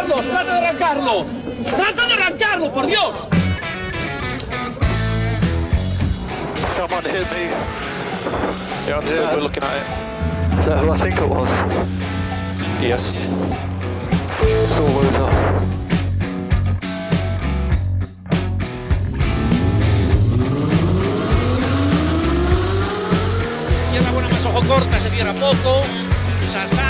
Carlos, trata de arrancarlo. Trata de arrancarlo, por Dios. Someone hit me. Yeah, understood. Yeah. We're looking at it. Is that who I think it was? Yes. Saw loser. Izquierda buena más ojo corta, se cierra poco. Sasar.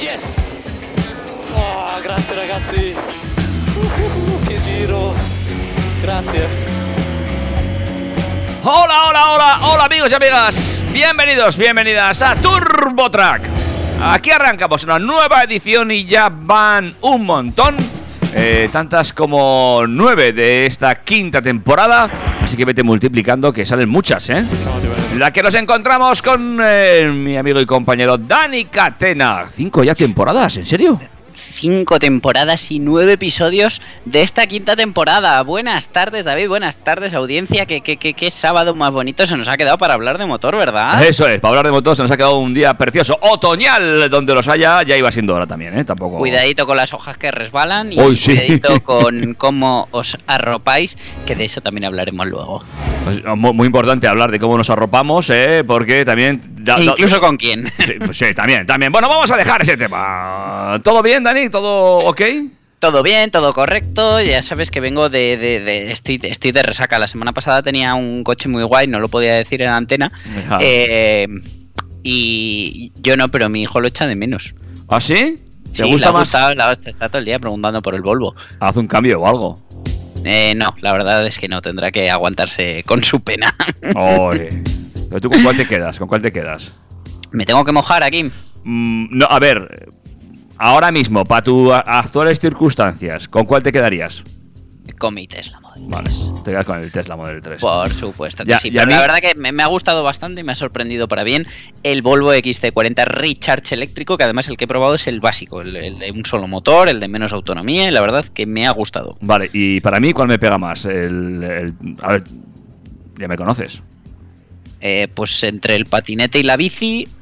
Yes! Oh, grazie ragazzi! Uh, che giro! Grazie! Hola, hola, hola, hola amigos y amigas. Bienvenidos, bienvenidas a Turbo Track. Aquí arrancamos una nueva edición y ya van un montón. eh, tantas como nueve de esta quinta temporada. Así que vete multiplicando que salen muchas, ¿eh? La que nos encontramos con eh, mi amigo y compañero Dani Catena. Cinco ya temporadas, ¿en serio? Cinco temporadas y nueve episodios de esta quinta temporada. Buenas tardes, David. Buenas tardes, audiencia. Qué, qué, qué, qué sábado más bonito se nos ha quedado para hablar de motor, ¿verdad? Eso es, para hablar de motos se nos ha quedado un día precioso, otoñal, donde los haya, ya iba siendo hora también, ¿eh? Tampoco... Cuidadito con las hojas que resbalan y Uy, sí. cuidadito con cómo os arropáis, que de eso también hablaremos luego. Pues, mu- muy importante hablar de cómo nos arropamos, ¿eh? Porque también... da- E da- incluso con quién. Sí, pues sí, también, también. Bueno, vamos a dejar ese tema. ¿Todo bien, Dani? ¿Todo ok? Todo bien, todo correcto. Ya sabes que vengo de. de- de- estoy, estoy de resaca. La semana pasada tenía un coche muy guay, no lo podía decir en antena. Ajá. Eh, y yo no, pero mi hijo lo echa de menos. ¿Ah, sí? ¿Te Sí, gusta le ha más? gustado, la está todo el día preguntando por el Volvo. Haz un cambio o algo. Eh, no, la verdad es que no, tendrá que aguantarse con su pena. Oye. Pero tú, ¿con cuál te quedas? ¿Con cuál te quedas? Me tengo que mojar aquí. Mm, no, a ver. Ahora mismo, para tus actuales circunstancias, ¿con cuál te quedarías? Con mi Tesla Model Vale, 3. te quedas con el Tesla Model 3. Por supuesto que Ya- sí, pero la verdad que me, me ha gustado bastante y me ha sorprendido para bien el Volvo XC40 Recharge eléctrico, que además el que he probado es el básico, el, el de un solo motor, el de menos autonomía, y la verdad que me ha gustado. Vale, y para mí, ¿cuál me pega más? El, el- a ver, ya me conoces. Eh, pues entre el patinete y la bici...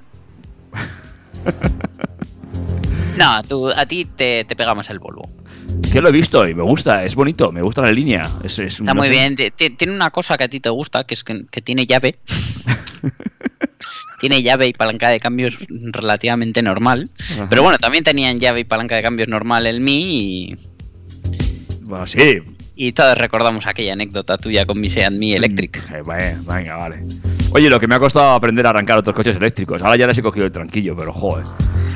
No, tú, a ti te, te pega más el Volvo. Que lo he visto y me gusta, es bonito, me gusta la línea. Es, es- Está muy bien. Ti- ti- Tiene una cosa que a ti te gusta, que es que, que tiene llave. tiene llave y palanca de cambios relativamente normal. Ajá. Pero bueno, también tenían llave y palanca de cambios normal en mí y, Bueno, sí. y todos recordamos aquella anécdota tuya con mi Seat Mi Electric. Eh, venga, vale. Oye, lo que me ha costado aprender a arrancar otros coches eléctricos. Ahora ya les he cogido el tranquillo, pero joder.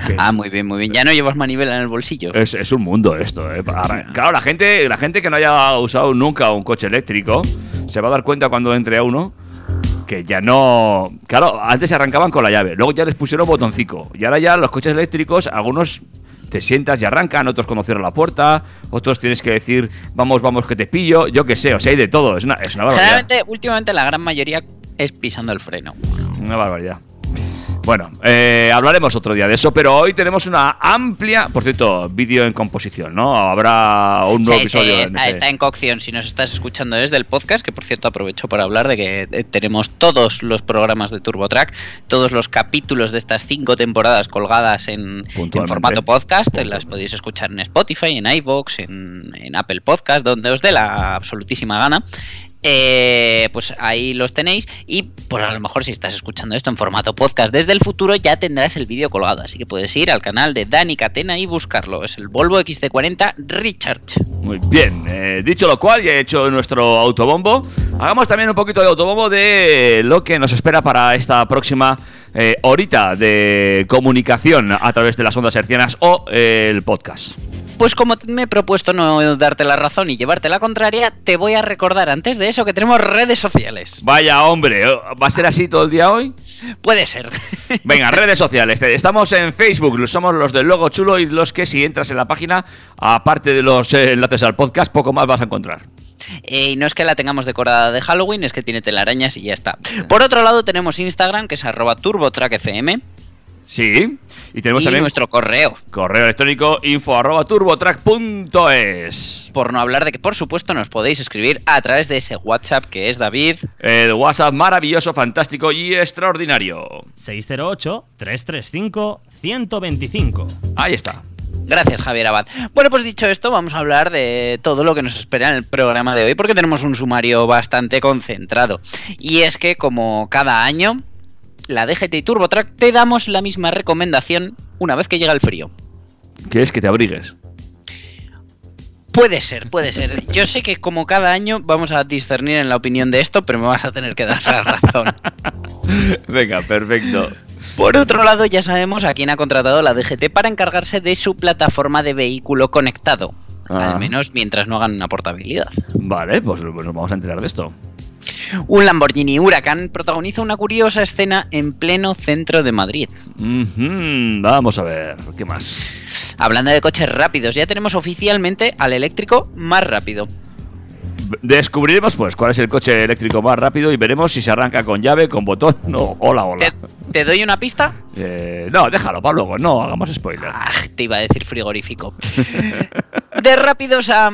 que Ah, muy bien, muy bien. Ya no llevas manivela en el bolsillo. es, es un mundo esto, ¿eh? Arran- Claro, la gente, la gente que no haya usado nunca un coche eléctrico se va a dar cuenta cuando entre a uno que ya no. Claro, antes se arrancaban con la llave, luego ya les pusieron botoncito. Y ahora ya los coches eléctricos, algunos te sientas y arrancan, otros cuando cierran la puerta, otros tienes que decir, vamos, vamos, que te pillo. Yo qué sé, o sea, hay de todo. Es una, es una barbaridad. Generalmente, últimamente la gran mayoría es pisando el freno. Una barbaridad. Bueno, eh, hablaremos otro día de eso, pero hoy tenemos una amplia, por cierto, vídeo en composición, ¿no? Habrá un nuevo Sí, episodio. está, en cocción. Si nos estás escuchando desde el podcast, que por cierto aprovecho para hablar de que eh, tenemos todos los programas de TurboTrack, todos los capítulos de estas cinco temporadas colgadas en, formato podcast. Puntualmente. Las podéis escuchar en Spotify, en iVoox, en, en Apple Podcast, donde os dé la absolutísima gana. Eh, pues ahí los tenéis y pues a lo mejor si estás escuchando esto en formato podcast desde el futuro ya tendrás el vídeo colgado así que puedes ir al canal de Dani Catena y buscarlo es el Volvo XC40 Recharge Muy bien, eh, dicho lo cual, ya he hecho nuestro autobombo. Hagamos también un poquito de autobombo de lo que nos espera para esta próxima eh, horita de comunicación a través de las ondas hercianas o el podcast. Pues como me he propuesto no darte la razón y llevarte la contraria, te voy a recordar antes de eso que tenemos redes sociales. Vaya hombre, ¿va a ser así todo el día hoy? Puede ser. Venga, redes sociales. Estamos en Facebook, somos los del logo chulo y los que si entras en la página, aparte de los eh, enlaces al podcast, poco más vas a encontrar. Eh, y no es que la tengamos decorada de Halloween, es que tiene telarañas y ya está. Por otro lado tenemos Instagram, que es arroba turbotrackfm. Sí, y tenemos también nuestro correo. Correo electrónico info arroba turbotrack.es. Por no hablar de que, por supuesto, nos podéis escribir a través de ese WhatsApp que es David. El WhatsApp maravilloso, fantástico y extraordinario. 608-335-125. Ahí está. Gracias, Javier Abad. Bueno, pues dicho esto, vamos a hablar de todo lo que nos espera en el programa de hoy, porque tenemos un sumario bastante concentrado. Y es que, como cada año, la DGT y TurboTrack te damos la misma recomendación una vez que llega el frío. ¿Qué es que te abrigues? Puede ser, puede ser. Yo sé que como cada año vamos a discernir en la opinión de esto, pero me vas a tener que dar la razón. Venga, perfecto. Por otro lado, ya sabemos a quién ha contratado la DGT para encargarse de su plataforma de vehículo conectado. Ah. Al menos mientras no hagan una portabilidad. Vale, pues, pues nos vamos a enterar de esto. Un Lamborghini Huracán protagoniza una curiosa escena en pleno centro de Madrid. Vamos a ver, ¿qué más? Hablando de coches rápidos, ya tenemos oficialmente al eléctrico más rápido. Descubriremos pues cuál es el coche eléctrico más rápido y veremos si se arranca con llave, con botón o hola hola. ¿Te, te doy una pista? Eh, no, déjalo para luego, no hagamos spoiler. Ah, te iba a decir frigorífico. de rápidos a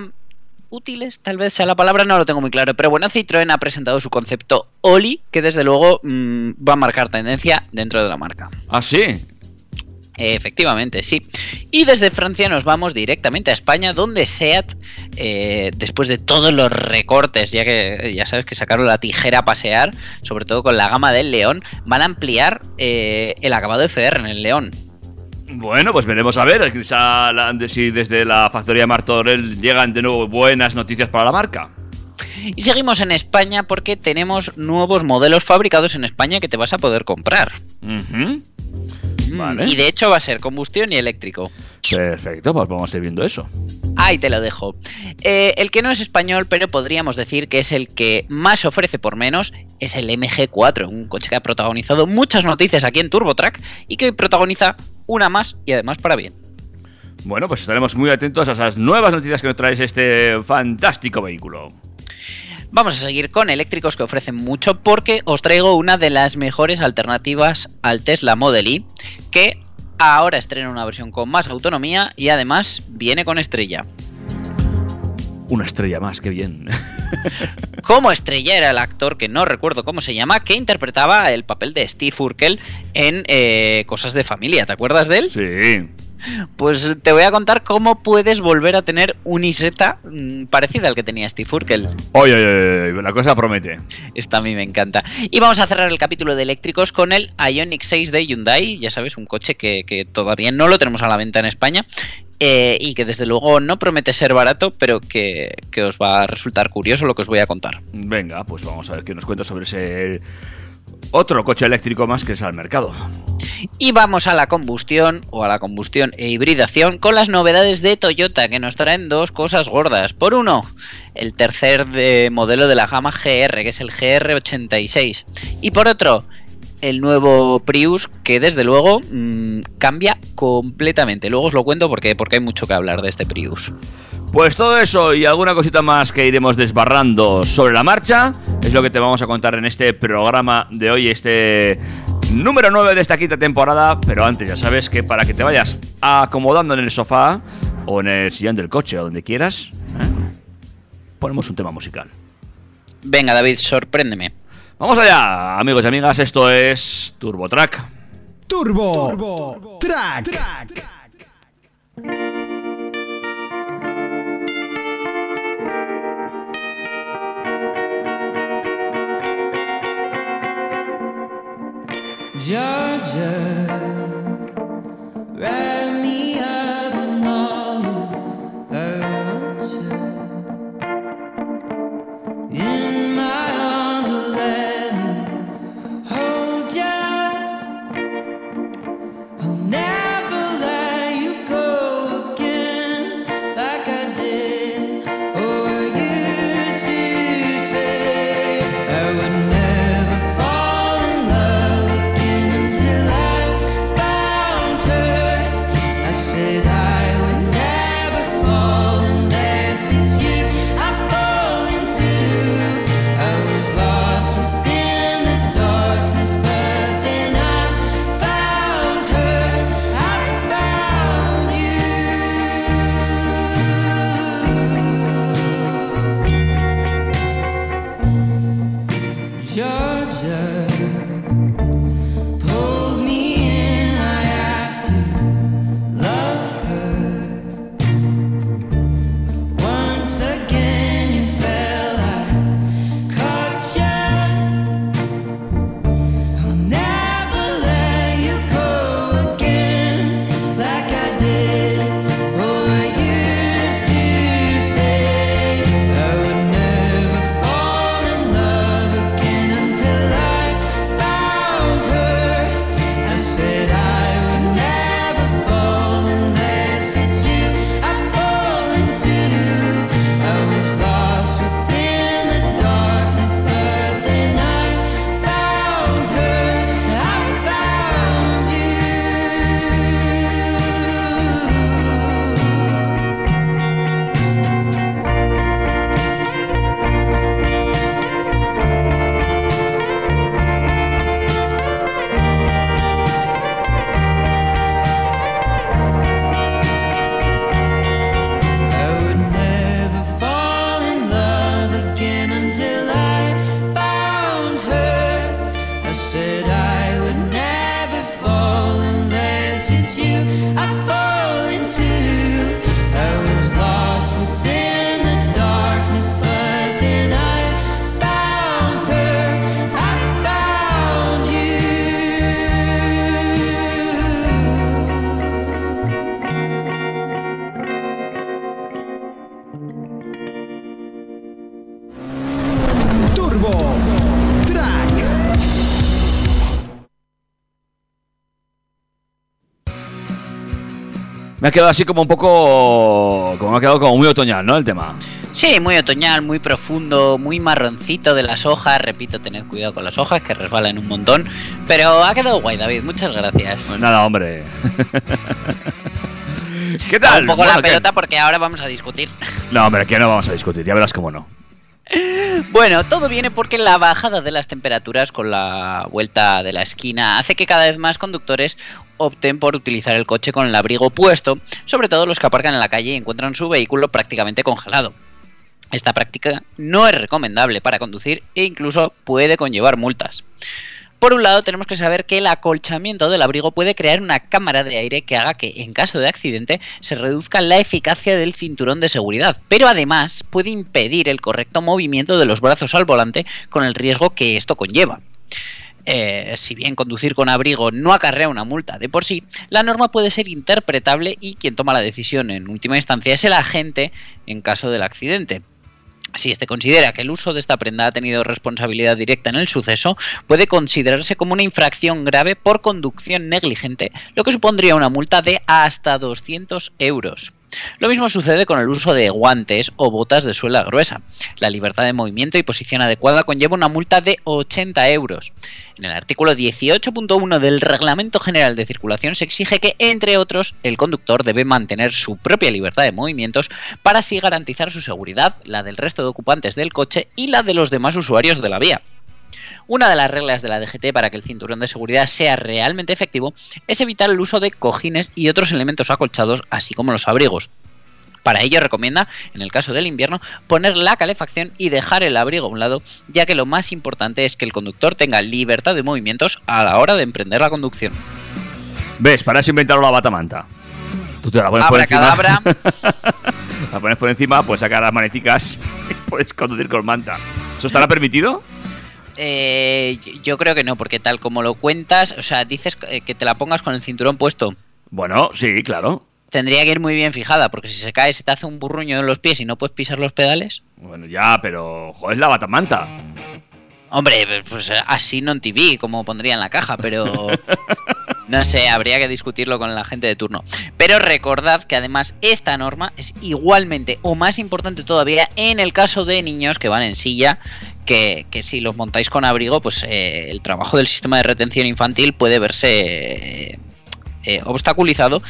útiles, tal vez sea la palabra, no lo tengo muy claro. Pero bueno, Citroën ha presentado su concepto Oli, que desde luego mm, va a marcar tendencia dentro de la marca. Ah, sí. Efectivamente, sí. Y desde Francia nos vamos directamente a España, donde SEAT, eh, después de todos los recortes, ya que ya sabes que sacaron la tijera a pasear, sobre todo con la gama del León, van a ampliar eh, el acabado FR en el León. Bueno, pues veremos a ver si desde la factoría Martorell llegan de nuevo buenas noticias para la marca. Y seguimos en España porque tenemos nuevos modelos fabricados en España que te vas a poder comprar. Vale. Y de hecho va a ser combustión y eléctrico. Perfecto, pues vamos a ir viendo eso. Ahí te lo dejo. Eh, el que no es español, pero podríamos decir que es el que más ofrece por menos, es el MG4, un coche que ha protagonizado muchas noticias aquí en TurboTrack y que hoy protagoniza una más y además para bien. Bueno, pues estaremos muy atentos a esas nuevas noticias que nos traes este fantástico vehículo. Vamos a seguir con eléctricos que ofrecen mucho porque os traigo una de las mejores alternativas al Tesla Model Y que ahora estrena una versión con más autonomía y además viene con estrella. Una estrella más, qué bien. Como estrella era el actor que no recuerdo cómo se llama, que interpretaba el papel de Steve Urkel en eh, Cosas de Familia. ¿Te acuerdas de él? Sí. Pues te voy a contar cómo puedes volver a tener un Isetta mm, parecida al que tenía Steve Urkel. Oye, oye, oye, la cosa promete. Esta a mí me encanta. Y vamos a cerrar el capítulo de eléctricos con el Ioniq 6 de Hyundai. Ya sabes, un coche que, que todavía no lo tenemos a la venta en España. eh, y que desde luego no promete ser barato, pero que, que os va a resultar curioso lo que os voy a contar. Venga, pues vamos a ver qué nos cuenta sobre ese otro coche eléctrico más que es al mercado. Y vamos a la combustión o a la combustión e hibridación con las novedades de Toyota que nos traen dos cosas gordas. Por uno, el tercer de- modelo de la gama GR, que es el GR86. Y por otro, el nuevo Prius que desde luego mm, cambia completamente. Luego os lo cuento porque, porque hay mucho que hablar de este Prius. Pues todo eso y alguna cosita más que iremos desbarrando sobre la marcha es lo que te vamos a contar en este programa de hoy, este número 9 de esta quinta temporada. Pero antes ya sabes que para que te vayas acomodando en el sofá o en el sillón del coche o donde quieras, ¿eh? ponemos un tema musical. Venga David, sorpréndeme. Vamos allá, amigos y amigas, esto es Turbo Track. Turbo, Track. Georgia. Right quedado así como un poco. Como me ha quedado como muy otoñal, ¿no? El tema. Sí, muy otoñal, muy profundo, muy marroncito de las hojas. Repito, tened cuidado con las hojas que resbalan un montón. Pero ha quedado guay, David. Muchas gracias. Pues nada, hombre. ¿Qué tal? Un poco Bueno, la ¿qué? pelota porque ahora vamos a discutir. No, hombre, aquí no vamos a discutir, ya verás cómo no. Bueno, todo viene porque la bajada de las temperaturas con la vuelta de la esquina hace que cada vez más conductores opten por utilizar el coche con el abrigo puesto, sobre todo los que aparcan en la calle y encuentran su vehículo prácticamente congelado. Esta práctica no es recomendable para conducir e incluso puede conllevar multas. Por un lado, tenemos que saber que el acolchamiento del abrigo puede crear una cámara de aire que haga que, en caso de accidente, se reduzca la eficacia del cinturón de seguridad, pero además puede impedir el correcto movimiento de los brazos al volante con el riesgo que esto conlleva. Eh, si bien conducir con abrigo no acarrea una multa de por sí, la norma puede ser interpretable y quien toma la decisión en última instancia es el agente en caso del accidente. Si éste considera que el uso de esta prenda ha tenido responsabilidad directa en el suceso, puede considerarse como una infracción grave por conducción negligente, lo que supondría una multa de hasta 200 euros. Lo mismo sucede con el uso de guantes o botas de suela gruesa. La libertad de movimiento y posición adecuada conlleva una multa de 80 euros. En el artículo 18.1 del Reglamento General de Circulación se exige que, entre otros, el conductor debe mantener su propia libertad de movimientos para así garantizar su seguridad, la del resto de ocupantes del coche y la de los demás usuarios de la vía. Una de las reglas de la DGT para que el cinturón de seguridad sea realmente efectivo es evitar el uso de cojines y otros elementos acolchados, así como los abrigos. Para ello recomienda, en el caso del invierno, poner la calefacción y dejar el abrigo a un lado, ya que lo más importante es que el conductor tenga libertad de movimientos a la hora de emprender la conducción. ¿Ves? Para eso inventaron la batamanta. Tú te la pones por encima. La pones por encima, pues sacas las maneticas y puedes conducir con manta. ¿Eso estará permitido? Eh, yo creo que no, porque tal como lo cuentas, o sea, dices eh, que te la pongas con el cinturón puesto. Bueno, sí, claro. Tendría que ir muy bien fijada, porque si se cae, se te hace un burruño en los pies y no puedes pisar los pedales. Bueno, ya, pero. Joder, es la batamanta. Hombre, pues así no en TV, como pondría en la caja, pero no sé, habría que discutirlo con la gente de turno. Pero recordad que además esta norma es igualmente o más importante todavía en el caso de niños que van en silla, que, que si los montáis con abrigo, pues eh, el trabajo del sistema de retención infantil puede verse eh, eh, obstaculizado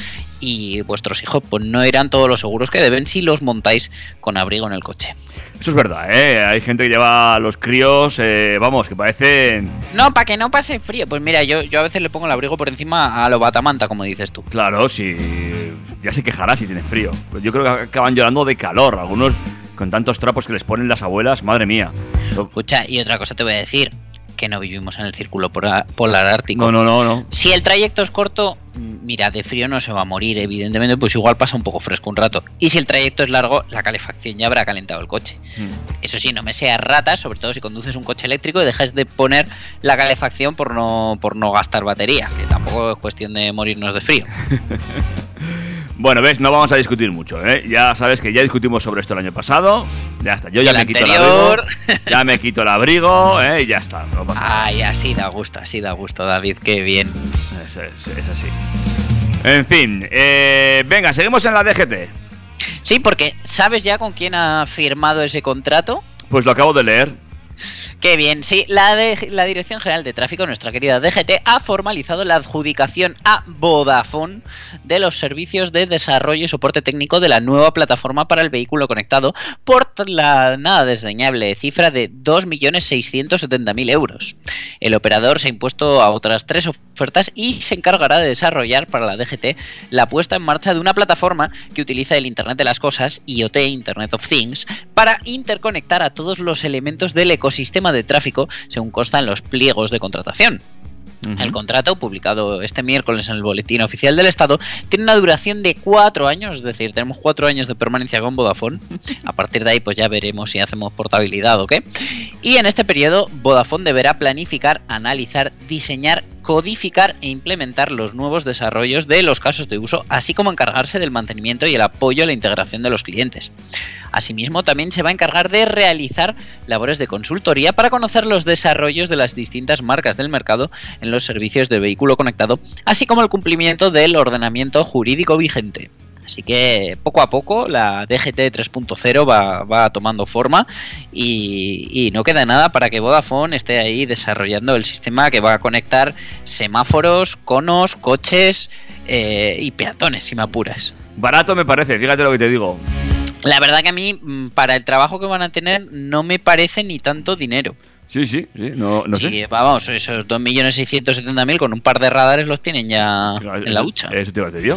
y vuestros hijos pues no irán todos los seguros que deben si los montáis con abrigo en el coche. Eso es verdad, ¿eh? Hay gente que lleva a los críos, eh, vamos, que parecen. No, para que no pase frío. Pues mira, yo, yo a veces le pongo el abrigo por encima a lo batamanta, como dices tú. Claro, si. Ya se quejará si tiene frío. Pero yo creo que acaban llorando de calor. Algunos con tantos trapos que les ponen las abuelas, madre mía. Escucha, y otra cosa te voy a decir. Que no vivimos en el círculo polar ártico. No, no, no, no. Si el trayecto es corto, mm, mira, de frío no se va a morir, evidentemente, pues igual pasa un poco fresco un rato. Y si el trayecto es largo, la calefacción ya habrá calentado el coche. Eso sí, no me seas rata, sobre todo si conduces un coche eléctrico y dejas de poner la calefacción por no, por no gastar batería, que tampoco es cuestión de morirnos de frío. Bueno, ves, no vamos a discutir mucho, ¿eh? Ya sabes que ya discutimos sobre esto el año pasado. Ya está, yo ya El me quito el abrigo. Ya me quito el abrigo, ¿eh? Y ya está. No pasa nada. Ay, así da gusto, así da gusto, David, qué bien. Es, es- es así. En fin, eh, venga, seguimos en la DGT. Sí, porque ¿sabes ya con quién ha firmado ese contrato? Pues lo acabo de leer. Qué bien, sí, la, Dirección General de Tráfico, nuestra querida DGT, ha formalizado la adjudicación a Vodafone de los servicios de desarrollo y soporte técnico de la nueva plataforma para el vehículo conectado por la nada desdeñable cifra de 2.670.000 euros. El operador se ha impuesto a otras tres ofertas y se encargará de desarrollar para la DGT la puesta en marcha de una plataforma que utiliza el Internet de las Cosas, IoT, Internet of Things, para interconectar a todos los elementos del ecosistema de tráfico, según consta en los pliegos de contratación. El contrato, publicado este miércoles en el Boletín Oficial del Estado, tiene una duración de cuatro años, es decir, tenemos cuatro años de permanencia con Vodafone. A partir de ahí, pues ya veremos si hacemos portabilidad o qué. Y en este periodo, Vodafone deberá planificar, analizar, diseñar, codificar e implementar los nuevos desarrollos de los casos de uso, así como encargarse del mantenimiento y el apoyo a la integración de los clientes. Asimismo, también se va a encargar de realizar labores de consultoría para conocer los desarrollos de las distintas marcas del mercado en los servicios de vehículo conectado, así como el cumplimiento del ordenamiento jurídico vigente. Así que poco a poco la DGT 3.0 va, va tomando forma y, y no queda nada para que Vodafone esté ahí desarrollando el sistema que va a conectar semáforos, conos, coches eh, y peatones, si me apuras. Barato me parece, fíjate lo que te digo. La verdad que a mí, mm, para el trabajo que van a tener, no me parece ni tanto dinero. Sí, sí, sí, no, no Sí, sé. vamos, esos 2.670.000 con un par de radares los tienen ya Claro, en la hucha. Eso te iba a decir yo.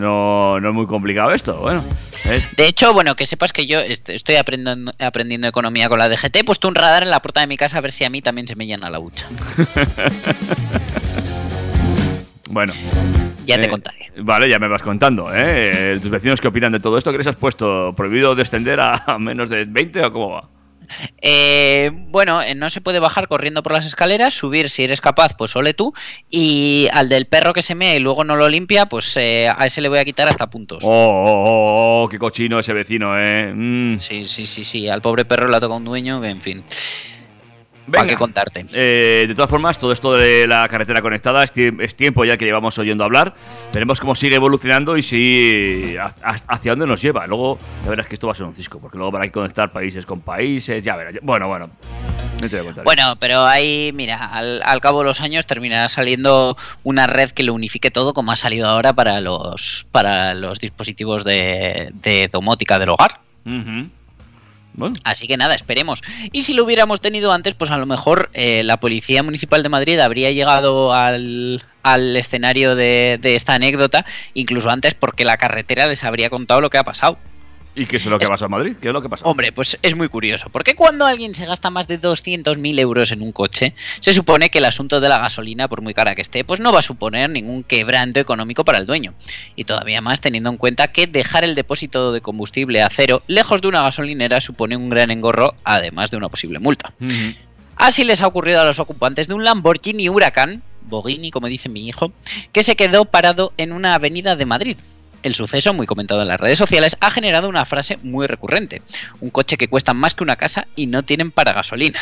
No, no es muy complicado esto, bueno. eh, De hecho, bueno, que sepas que yo est- estoy aprendiendo, aprendiendo economía con la DGT. He puesto un radar en la puerta de mi casa a ver si a mí también se me llena la hucha. bueno. Ya te Eh, contaré. Vale, ya me vas contando, ¿eh? ¿Tus vecinos qué opinan de todo esto? ¿Qué les has puesto? ¿Prohibido descender a menos de 20 o cómo va? Eh, bueno, eh, no se puede bajar corriendo por las escaleras, subir si eres capaz, pues ole tú. Y al del perro que se mea y luego no lo limpia, pues eh, a ese le voy a quitar hasta puntos. Oh, oh, oh, oh, qué cochino ese vecino, ¿eh? Mm. Sí, sí, sí, sí. Al pobre perro le ha tocado un dueño que, en fin. ¿Para qué contarte? Eh, de todas formas, todo esto de la carretera conectada es, tie- es tiempo ya que llevamos oyendo hablar. Veremos cómo sigue evolucionando y si ha- ha- hacia dónde nos lleva. Luego ya verás que esto va a ser un cisco, porque luego habrá que conectar países con países. Ya verás. Bueno, bueno. No te voy a contar. Bueno, pero ahí, mira, al, al cabo de los años terminará saliendo una red que lo unifique todo, como ha salido ahora para los para los dispositivos de, de domótica del hogar. Ujú. Así que nada, esperemos. Y si lo hubiéramos tenido antes, pues a lo mejor eh, la Policía Municipal de Madrid habría llegado al, al escenario de, de esta anécdota, incluso antes porque la carretera les habría contado lo que ha pasado. ¿Y qué es lo que pasa en Madrid? ¿Qué es lo que pasa? Hombre, pues es muy curioso, porque cuando alguien se gasta más de 200.000 euros en un coche, se supone que el asunto de la gasolina, por muy cara que esté, pues no va a suponer ningún quebranto económico para el dueño. Y todavía más teniendo en cuenta que dejar el depósito de combustible a cero lejos de una gasolinera supone un gran engorro, además de una posible multa. Así les ha ocurrido a los ocupantes de un Lamborghini Huracán, Bogini, como dice mi hijo, que se quedó parado en una avenida de Madrid. El suceso, muy comentado en las redes sociales, ha generado una frase muy recurrente. Un coche que cuesta más que una casa y no tienen para gasolina.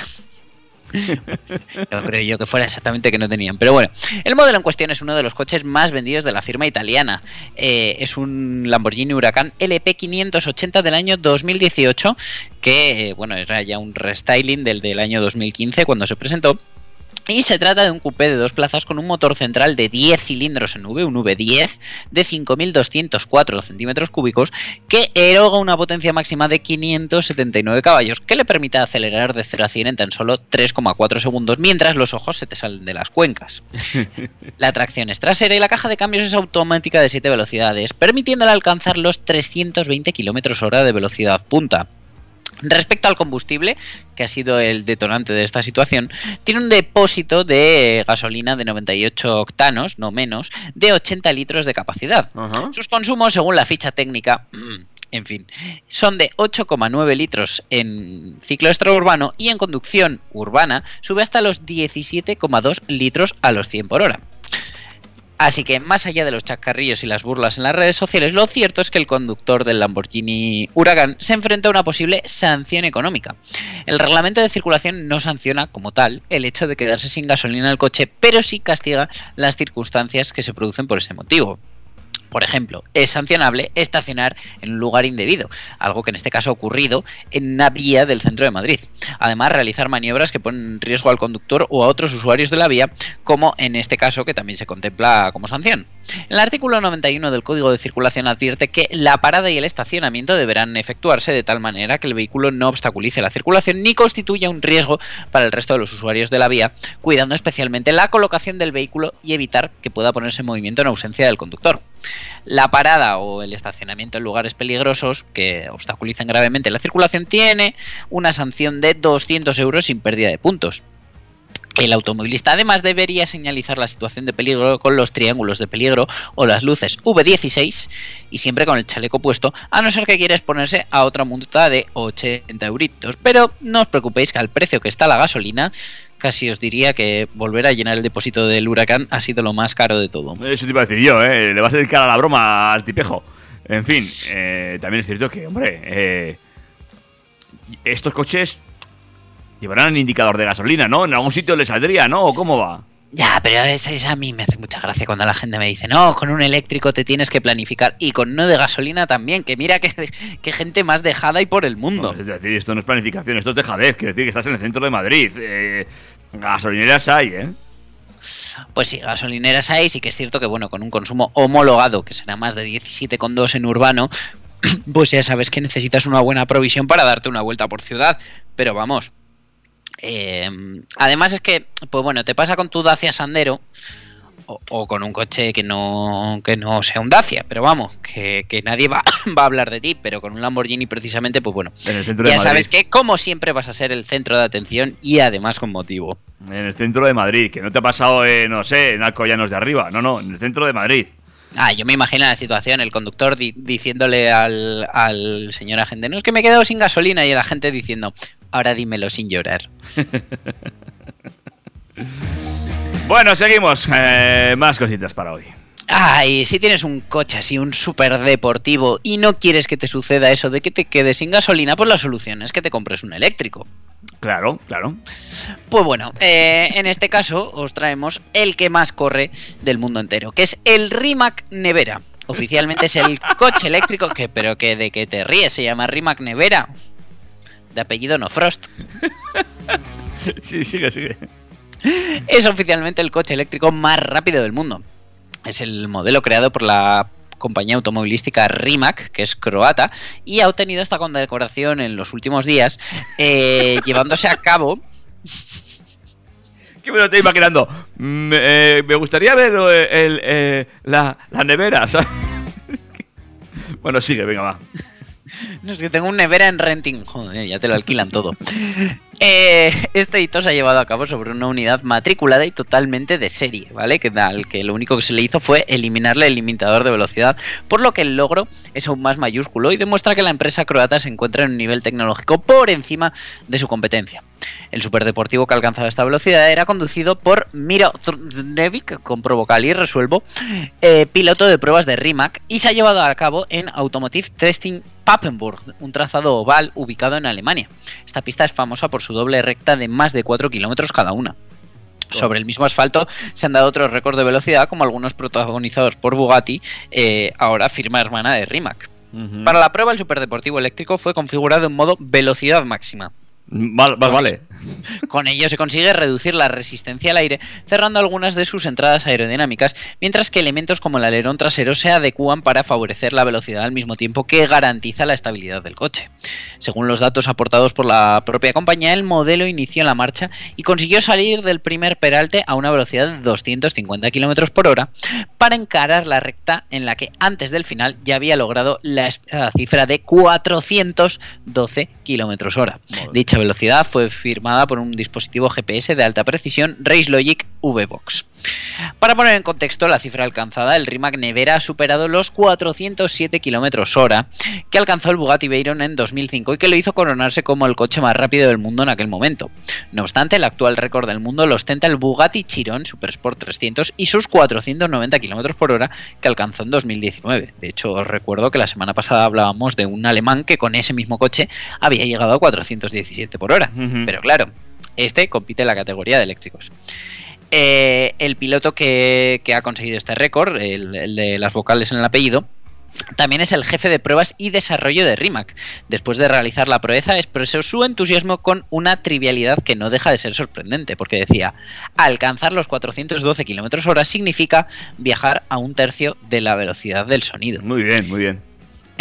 No creo yo que fuera exactamente que no tenían. Pero bueno, el modelo en cuestión es uno de los coches más vendidos de la firma italiana. Eh, es un Lamborghini Huracán LP580 del año 2018, que eh, bueno, era ya un restyling del del año 2015 cuando se presentó. Y se trata de un coupé de dos plazas con un motor central de 10 cilindros en V, un V10 de 5.204 centímetros cúbicos, que eroga una potencia máxima de 579 caballos, que le permite acelerar de 0 a 100 en tan solo 3,4 segundos, mientras los ojos se te salen de las cuencas. La tracción es trasera y la caja de cambios es automática de 7 velocidades, permitiéndole alcanzar los 320 km hora de velocidad punta. Respecto al combustible, que ha sido el detonante de esta situación, tiene un depósito de gasolina de 98 octanos, no menos, de 80 litros de capacidad. Sus consumos, según la ficha técnica, en fin, son de 8,9 litros en ciclo extraurbano y en conducción urbana sube hasta los 17,2 litros a los 100 por hora. Así que más allá de los chascarrillos y las burlas en las redes sociales, lo cierto es que el conductor del Lamborghini Huracán se enfrenta a una posible sanción económica. El reglamento de circulación no sanciona como tal el hecho de quedarse sin gasolina en el coche, pero sí castiga las circunstancias que se producen por ese motivo. Por ejemplo, es sancionable estacionar en un lugar indebido, algo que en este caso ha ocurrido en una vía del centro de Madrid. Además, realizar maniobras que ponen en riesgo al conductor o a otros usuarios de la vía, como en este caso que también se contempla como sanción. El artículo 91 del Código de Circulación advierte que la parada y el estacionamiento deberán efectuarse de tal manera que el vehículo no obstaculice la circulación ni constituya un riesgo para el resto de los usuarios de la vía, cuidando especialmente la colocación del vehículo y evitar que pueda ponerse en movimiento en ausencia del conductor. La parada o el estacionamiento en lugares peligrosos que obstaculicen gravemente la circulación tiene una sanción de 200 euros sin pérdida de puntos. El automovilista además debería señalizar la situación de peligro con los triángulos de peligro o las luces V16 y siempre con el chaleco puesto, a no ser que quiera exponerse a otra multa de 80 euritos. Pero no os preocupéis que al precio que está la gasolina, casi os diría que volver a llenar el depósito del huracán ha sido lo más caro de todo. Eso te iba a decir yo, ¿eh? Le va a salir cara la broma al tipejo. En fin, eh, también es cierto que, hombre, eh, estos coches llevarán el indicador de gasolina, ¿no? En algún sitio le saldría, ¿no? ¿O cómo va? Ya, pero es, es- a mí me hace mucha gracia cuando la gente me dice, no, con un eléctrico te tienes que planificar y con uno de gasolina también, que mira que, que gente más dejada y por el mundo. Es decir, esto no es planificación, esto es dejadez. Quiero decir que estás en el centro de Madrid. Eh, gasolineras hay, ¿eh? Pues sí, gasolineras hay, sí que es cierto que bueno, con un consumo homologado, que será más de 17,2 en urbano, pues ya sabes que necesitas una buena provisión para darte una vuelta por ciudad, pero vamos. Eh, además es que, pues bueno, te pasa con tu Dacia Sandero o, o con un coche que no, que no sea un Dacia, pero vamos, que, que nadie va, va a hablar de ti, pero con un Lamborghini precisamente, pues bueno, En el centro de ya sabes que como siempre vas a ser el centro de atención y además con motivo. En el centro de Madrid, que no te ha pasado, eh, no sé, en Alcoyanos de arriba. No, no, en el centro de Madrid. Ah, yo me imagino la situación, el conductor di- diciéndole al, al señor agente, no es que me he quedado sin gasolina y el agente diciendo, ahora dímelo sin llorar. Bueno, seguimos. Eh, más cositas para hoy. Ay, si tienes un coche así, un súper deportivo y no quieres que te suceda eso de que te quedes sin gasolina, pues la solución es que te compres un eléctrico. Claro, claro. Pues bueno, eh, en este caso os traemos el que más corre del mundo entero, que es el Rimac Nevera. Oficialmente es el coche eléctrico que, pero que de que te ríes, se llama Rimac Nevera. De apellido no Frost. Sí, sigue, sigue. Es oficialmente el coche eléctrico más rápido del mundo. Es el modelo creado por la compañía automovilística Rimac, que es croata, y ha obtenido esta condecoración en los últimos días, eh, llevándose a cabo ¿Qué me lo estoy imaginando? Mm, eh, me gustaría ver eh, el, eh, la, la nevera, ¿sabes? bueno, sigue, venga, va. No, es que tengo un nevera en renting. Joder, ya te lo alquilan todo. Eh, este hito se ha llevado a cabo sobre una unidad matriculada y totalmente de serie, ¿vale? Que, al que lo único que se le hizo fue eliminarle el limitador de velocidad, por lo que el logro es aún más mayúsculo y demuestra que la empresa croata se encuentra en un nivel tecnológico por encima de su competencia. El superdeportivo que ha alcanzado esta velocidad era conducido por Miro Zrnevic, compro vocal y resuelvo, eh, piloto de pruebas de Rimac, y se ha llevado a cabo en Automotive Testing Papenburg, un trazado oval ubicado en Alemania. Esta pista es famosa por su doble recta de más de 4 kilómetros cada una. Sobre el mismo asfalto se han dado otros récords de velocidad, como algunos protagonizados por Bugatti, eh, ahora firma hermana de Rimac. Para la prueba, el superdeportivo eléctrico fue configurado en modo velocidad máxima. Vale, vale, vale. Con ello se consigue reducir la resistencia al aire, cerrando algunas de sus entradas aerodinámicas, mientras que elementos como el alerón trasero se adecúan para favorecer la velocidad al mismo tiempo que garantiza la estabilidad del coche. Según los datos aportados por la propia compañía, el modelo inició la marcha y consiguió salir del primer peralte a una velocidad de 250 km por hora para encarar la recta en la que antes del final ya había logrado la cifra de 412 km hora. Dicha velocidad fue firmada por un dispositivo GPS de alta precisión RaceLogic V-Box. Para poner en contexto la cifra alcanzada, el Rimac Nevera ha superado los 407 km hora que alcanzó el Bugatti Veyron en 2005 y que lo hizo coronarse como el coche más rápido del mundo en aquel momento. No obstante, el actual récord del mundo lo ostenta el Bugatti Chiron Supersport 300 y sus 490 km por hora que alcanzó en 2019. De hecho, os recuerdo que la semana pasada hablábamos de un alemán que con ese mismo coche había llegado a 417 por hora. Pero claro, este compite en la categoría de eléctricos. Eh, el piloto que, ha conseguido este récord, el, el de las vocales en el apellido, también es el jefe de pruebas y desarrollo de Rimac. Después de realizar la proeza, expresó su entusiasmo con una trivialidad que no deja de ser sorprendente, porque decía, alcanzar los 412 km hora significa viajar a un tercio de la velocidad del sonido. Muy bien, muy bien.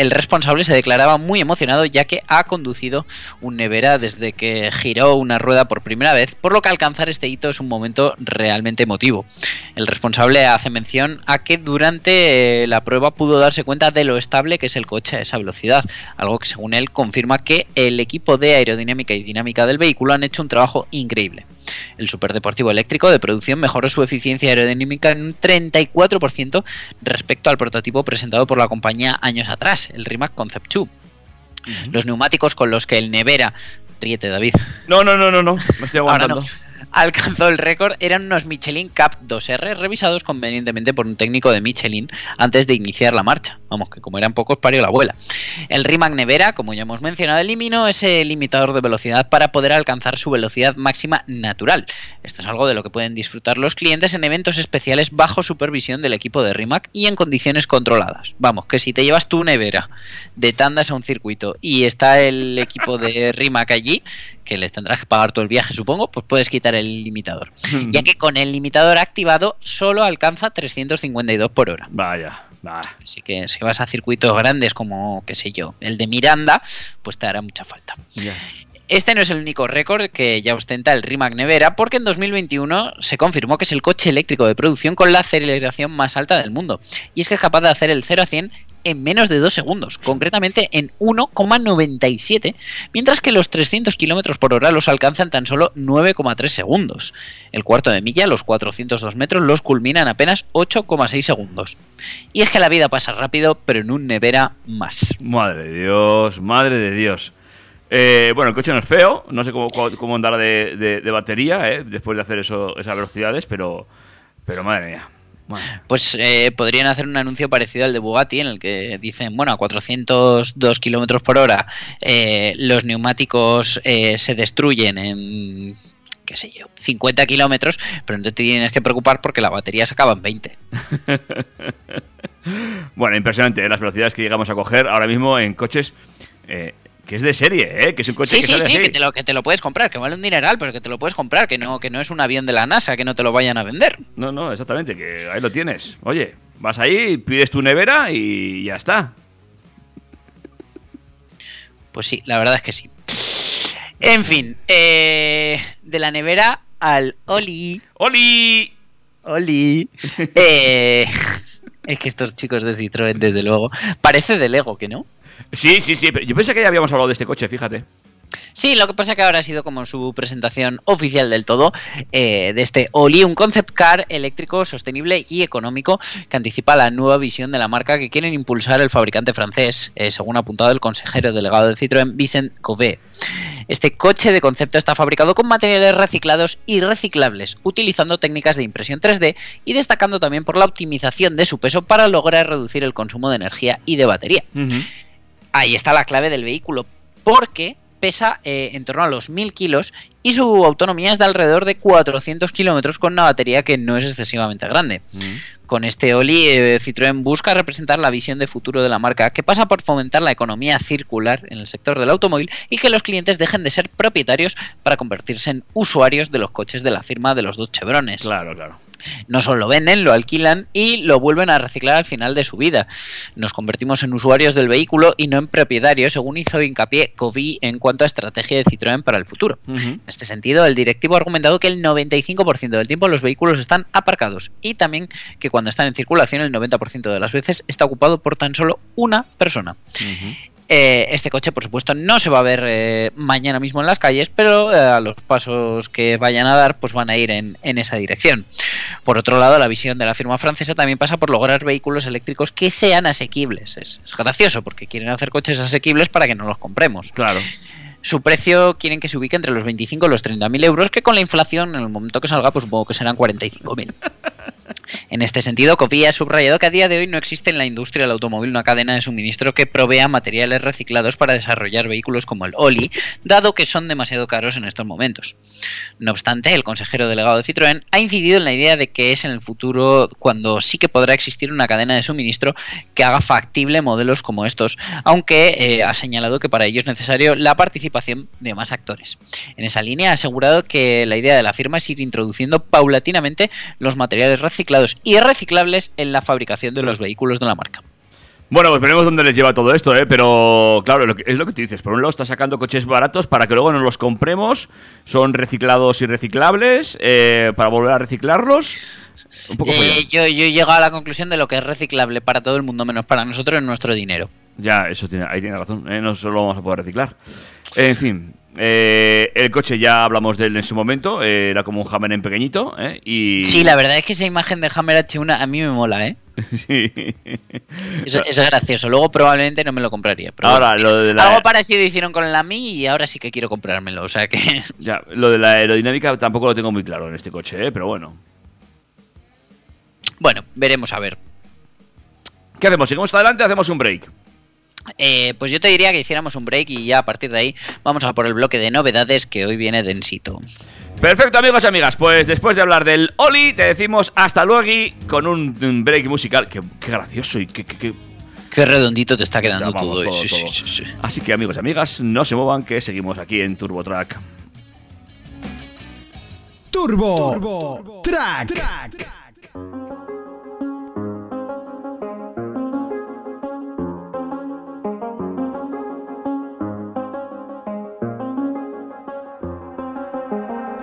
El responsable se declaraba muy emocionado ya que ha conducido un Nevera desde que giró una rueda por primera vez, por lo que alcanzar este hito es un momento realmente emotivo. El responsable hace mención a que durante eh, la prueba pudo darse cuenta de lo estable que es el coche a esa velocidad, algo que según él confirma que el equipo de aerodinámica y dinámica del vehículo han hecho un trabajo increíble. El superdeportivo eléctrico de producción mejoró su eficiencia aerodinámica en un 34% respecto al prototipo presentado por la compañía años atrás, el Rimac Concept 2. Los neumáticos con los que el Nevera, ríete David, No, no, no, no, no. Me estoy aguantando. Alcanzó el récord eran unos Michelin Cup 2R revisados convenientemente por un técnico de Michelin antes de iniciar la marcha. Vamos, que como eran pocos parió la abuela. El Rimac Nevera, como ya hemos mencionado, eliminó ese limitador de velocidad para poder alcanzar su velocidad máxima natural. Esto es algo de lo que pueden disfrutar los clientes en eventos especiales bajo supervisión del equipo de Rimac y en condiciones controladas. Vamos, que si te llevas tu nevera de tandas a un circuito y está el equipo de Rimac allí, que les tendrás que pagar todo el viaje, supongo, pues puedes quitar el limitador. Ya que con el limitador activado solo alcanza 352 por hora. Vaya, vaya. Así que si vas a circuitos grandes como, qué sé yo, el de Miranda, pues te hará mucha falta. Este no es el único récord que ya ostenta el Rimac Nevera, porque en 2021 se confirmó que es el coche eléctrico de producción con la aceleración más alta del mundo. Y es que es capaz de hacer el 0 a 100 en menos de 2 segundos, concretamente en 1,97, mientras que los 300 km por hora los alcanza en tan solo 9,3 segundos. El cuarto de milla, los 402 metros, los culmina en apenas 8,6 segundos. Y es que la vida pasa rápido, pero en un Nevera más. Madre de Dios, madre de Dios. Eh, bueno, el coche no es feo, no sé cómo, cómo- andará de, batería eh, después de hacer esas velocidades, pero, pero madre mía. Pues eh, podrían hacer un anuncio parecido al de Bugatti en el que dicen, bueno, a 402 kilómetros por hora eh, los neumáticos eh, se destruyen en, qué sé yo, 50 kilómetros, pero no te tienes que preocupar porque la batería se acaba en 20. Bueno, impresionante eh, las velocidades que llegamos a coger ahora mismo en coches que es de serie, ¿eh? que es un coche Sí, que sí, sale sí, así. que te, lo, que te lo puedes comprar, que vale un dineral, pero que te lo puedes comprar, que no, que no es un avión de la NASA, que no te lo vayan a vender. No, no, exactamente, que ahí lo tienes. Oye, vas ahí, pides tu nevera y ya está. Pues sí, la verdad es que sí. En fin, eh, de la nevera al Oli. ¡Oli! Oli. Eh, es que estos chicos de Citroën, desde luego, parece de Lego, ¿que no? Sí, sí, sí, pero yo pensé que ya habíamos hablado de este coche, fíjate. Sí, lo que pasa que ahora ha sido como su presentación oficial del todo eh, de este Oli, un concept car eléctrico, sostenible y económico que anticipa la nueva visión de la marca que quieren impulsar el fabricante francés, eh, según ha apuntado el consejero delegado de Citroën, Vicent Cové. Este coche de concepto está fabricado con materiales reciclados y reciclables, utilizando técnicas de impresión 3D y destacando también por la optimización de su peso para lograr reducir el consumo de energía y de batería. Ahí está la clave del vehículo, porque pesa eh, en torno a los 1000 kilos y su autonomía es de alrededor de 400 kilómetros con una batería que no es excesivamente grande. Con este Oli, eh, Citroën busca representar la visión de futuro de la marca, que pasa por fomentar la economía circular en el sector del automóvil y que los clientes dejen de ser propietarios para convertirse en usuarios de los coches de la firma de los dos chevrones. Claro, claro. No solo lo venden, lo alquilan y lo vuelven a reciclar al final de su vida. Nos convertimos en usuarios del vehículo y no en propietarios, según hizo hincapié Covi en cuanto a estrategia de Citroën para el futuro. En este sentido, el directivo ha argumentado que el 95% del tiempo los vehículos están aparcados y también que cuando están en circulación el 90% de las veces está ocupado por tan solo una persona. Eh, este coche, por supuesto, no se va a ver eh, mañana mismo en las calles, pero eh, a los pasos que vayan a dar, pues van a ir en, en esa dirección. Por otro lado, la visión de la firma francesa también pasa por lograr vehículos eléctricos que sean asequibles. Es, es gracioso porque quieren hacer coches asequibles para que no los compremos. Claro. Su precio quieren que se ubique entre los 25 y los 30 mil euros, que con la inflación, en el momento que salga, pues supongo que serán 45 mil. En este sentido, Copia ha subrayado que a día de hoy no existe en la industria del automóvil una cadena de suministro que provea materiales reciclados para desarrollar vehículos como el Oli, dado que son demasiado caros en estos momentos. No obstante, el consejero delegado de Citroën ha incidido en la idea de que es en el futuro cuando sí que podrá existir una cadena de suministro que haga factible modelos como estos, aunque eh, ha señalado que para ello es necesario la participación de más actores. En esa línea ha asegurado que la idea de la firma es ir introduciendo paulatinamente los materiales reciclados y reciclables en la fabricación de los vehículos de la marca. Bueno, pues veremos dónde les lleva todo esto, ¿eh? Pero claro, lo que- es lo que tú dices. Por un lado está sacando coches baratos para que luego no los compremos. Son reciclados y reciclables eh, para volver a reciclarlos. Un poco Eh, yo, yo he llegado a la conclusión de lo que es reciclable para todo el mundo menos para nosotros es nuestro dinero. Ya, eso tiene, ahí tiene razón. ¿eh? No solo vamos a poder reciclar. En fin, eh, el coche ya hablamos de él en su momento. eh, era como un Hammer en pequeñito. ¿eh? Y... Sí, la verdad es que esa imagen de Hammer H1 a mí me mola, ¿eh? Sí. Es, es gracioso. Luego probablemente no me lo compraría. Pero Ahora, bueno, lo de la- Algo parecido hicieron con la Mi y ahora sí que quiero comprármelo. O sea que... Ya, lo de la aerodinámica tampoco lo tengo muy claro en este coche, pero bueno. Bueno, veremos a ver. ¿Qué hacemos? ¿Seguimos adelante hacemos un break? Eh, pues yo te diría que hiciéramos un break y ya a partir de ahí vamos a por el bloque de novedades que hoy viene densito. Perfecto, amigos y amigas. Pues después de hablar del Oli, te decimos hasta luego con un, break musical. Qué, qué gracioso y qué, qué- qué- Qué redondito te está quedando todo. eh. todo, Sí, sí, todo. sí, sí. Así que, amigos y amigas, no se muevan, que seguimos aquí en Turbo Track. Turbo, Track.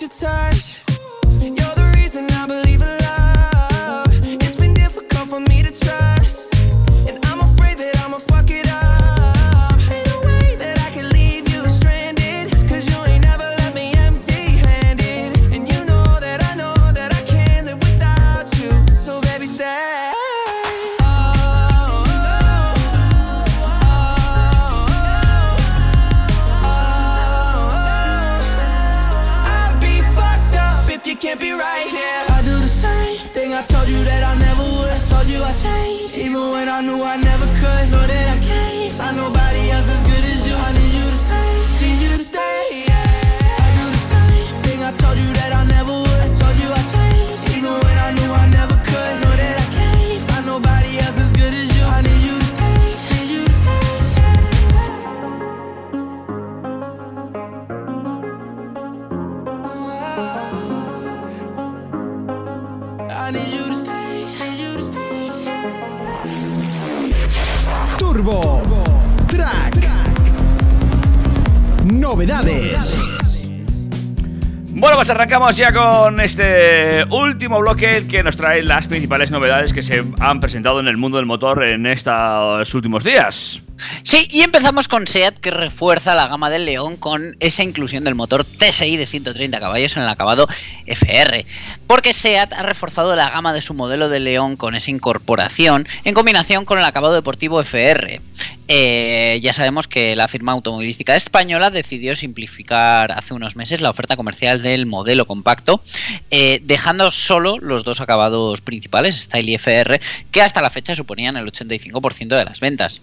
your touch. Arrancamos ya con este último bloque que nos trae las principales novedades que se han presentado en el mundo del motor en estos últimos días. Sí, y empezamos con SEAT que refuerza la gama del León con esa inclusión del motor TSI de 130 caballos en el acabado FR. Porque SEAT ha reforzado la gama de su modelo de León con esa incorporación en combinación con el acabado deportivo FR. Eh, ya sabemos que la firma automovilística española decidió simplificar hace unos meses la oferta comercial del modelo compacto, eh, dejando solo los dos acabados principales, Style y FR, que hasta la fecha suponían el 85% de las ventas.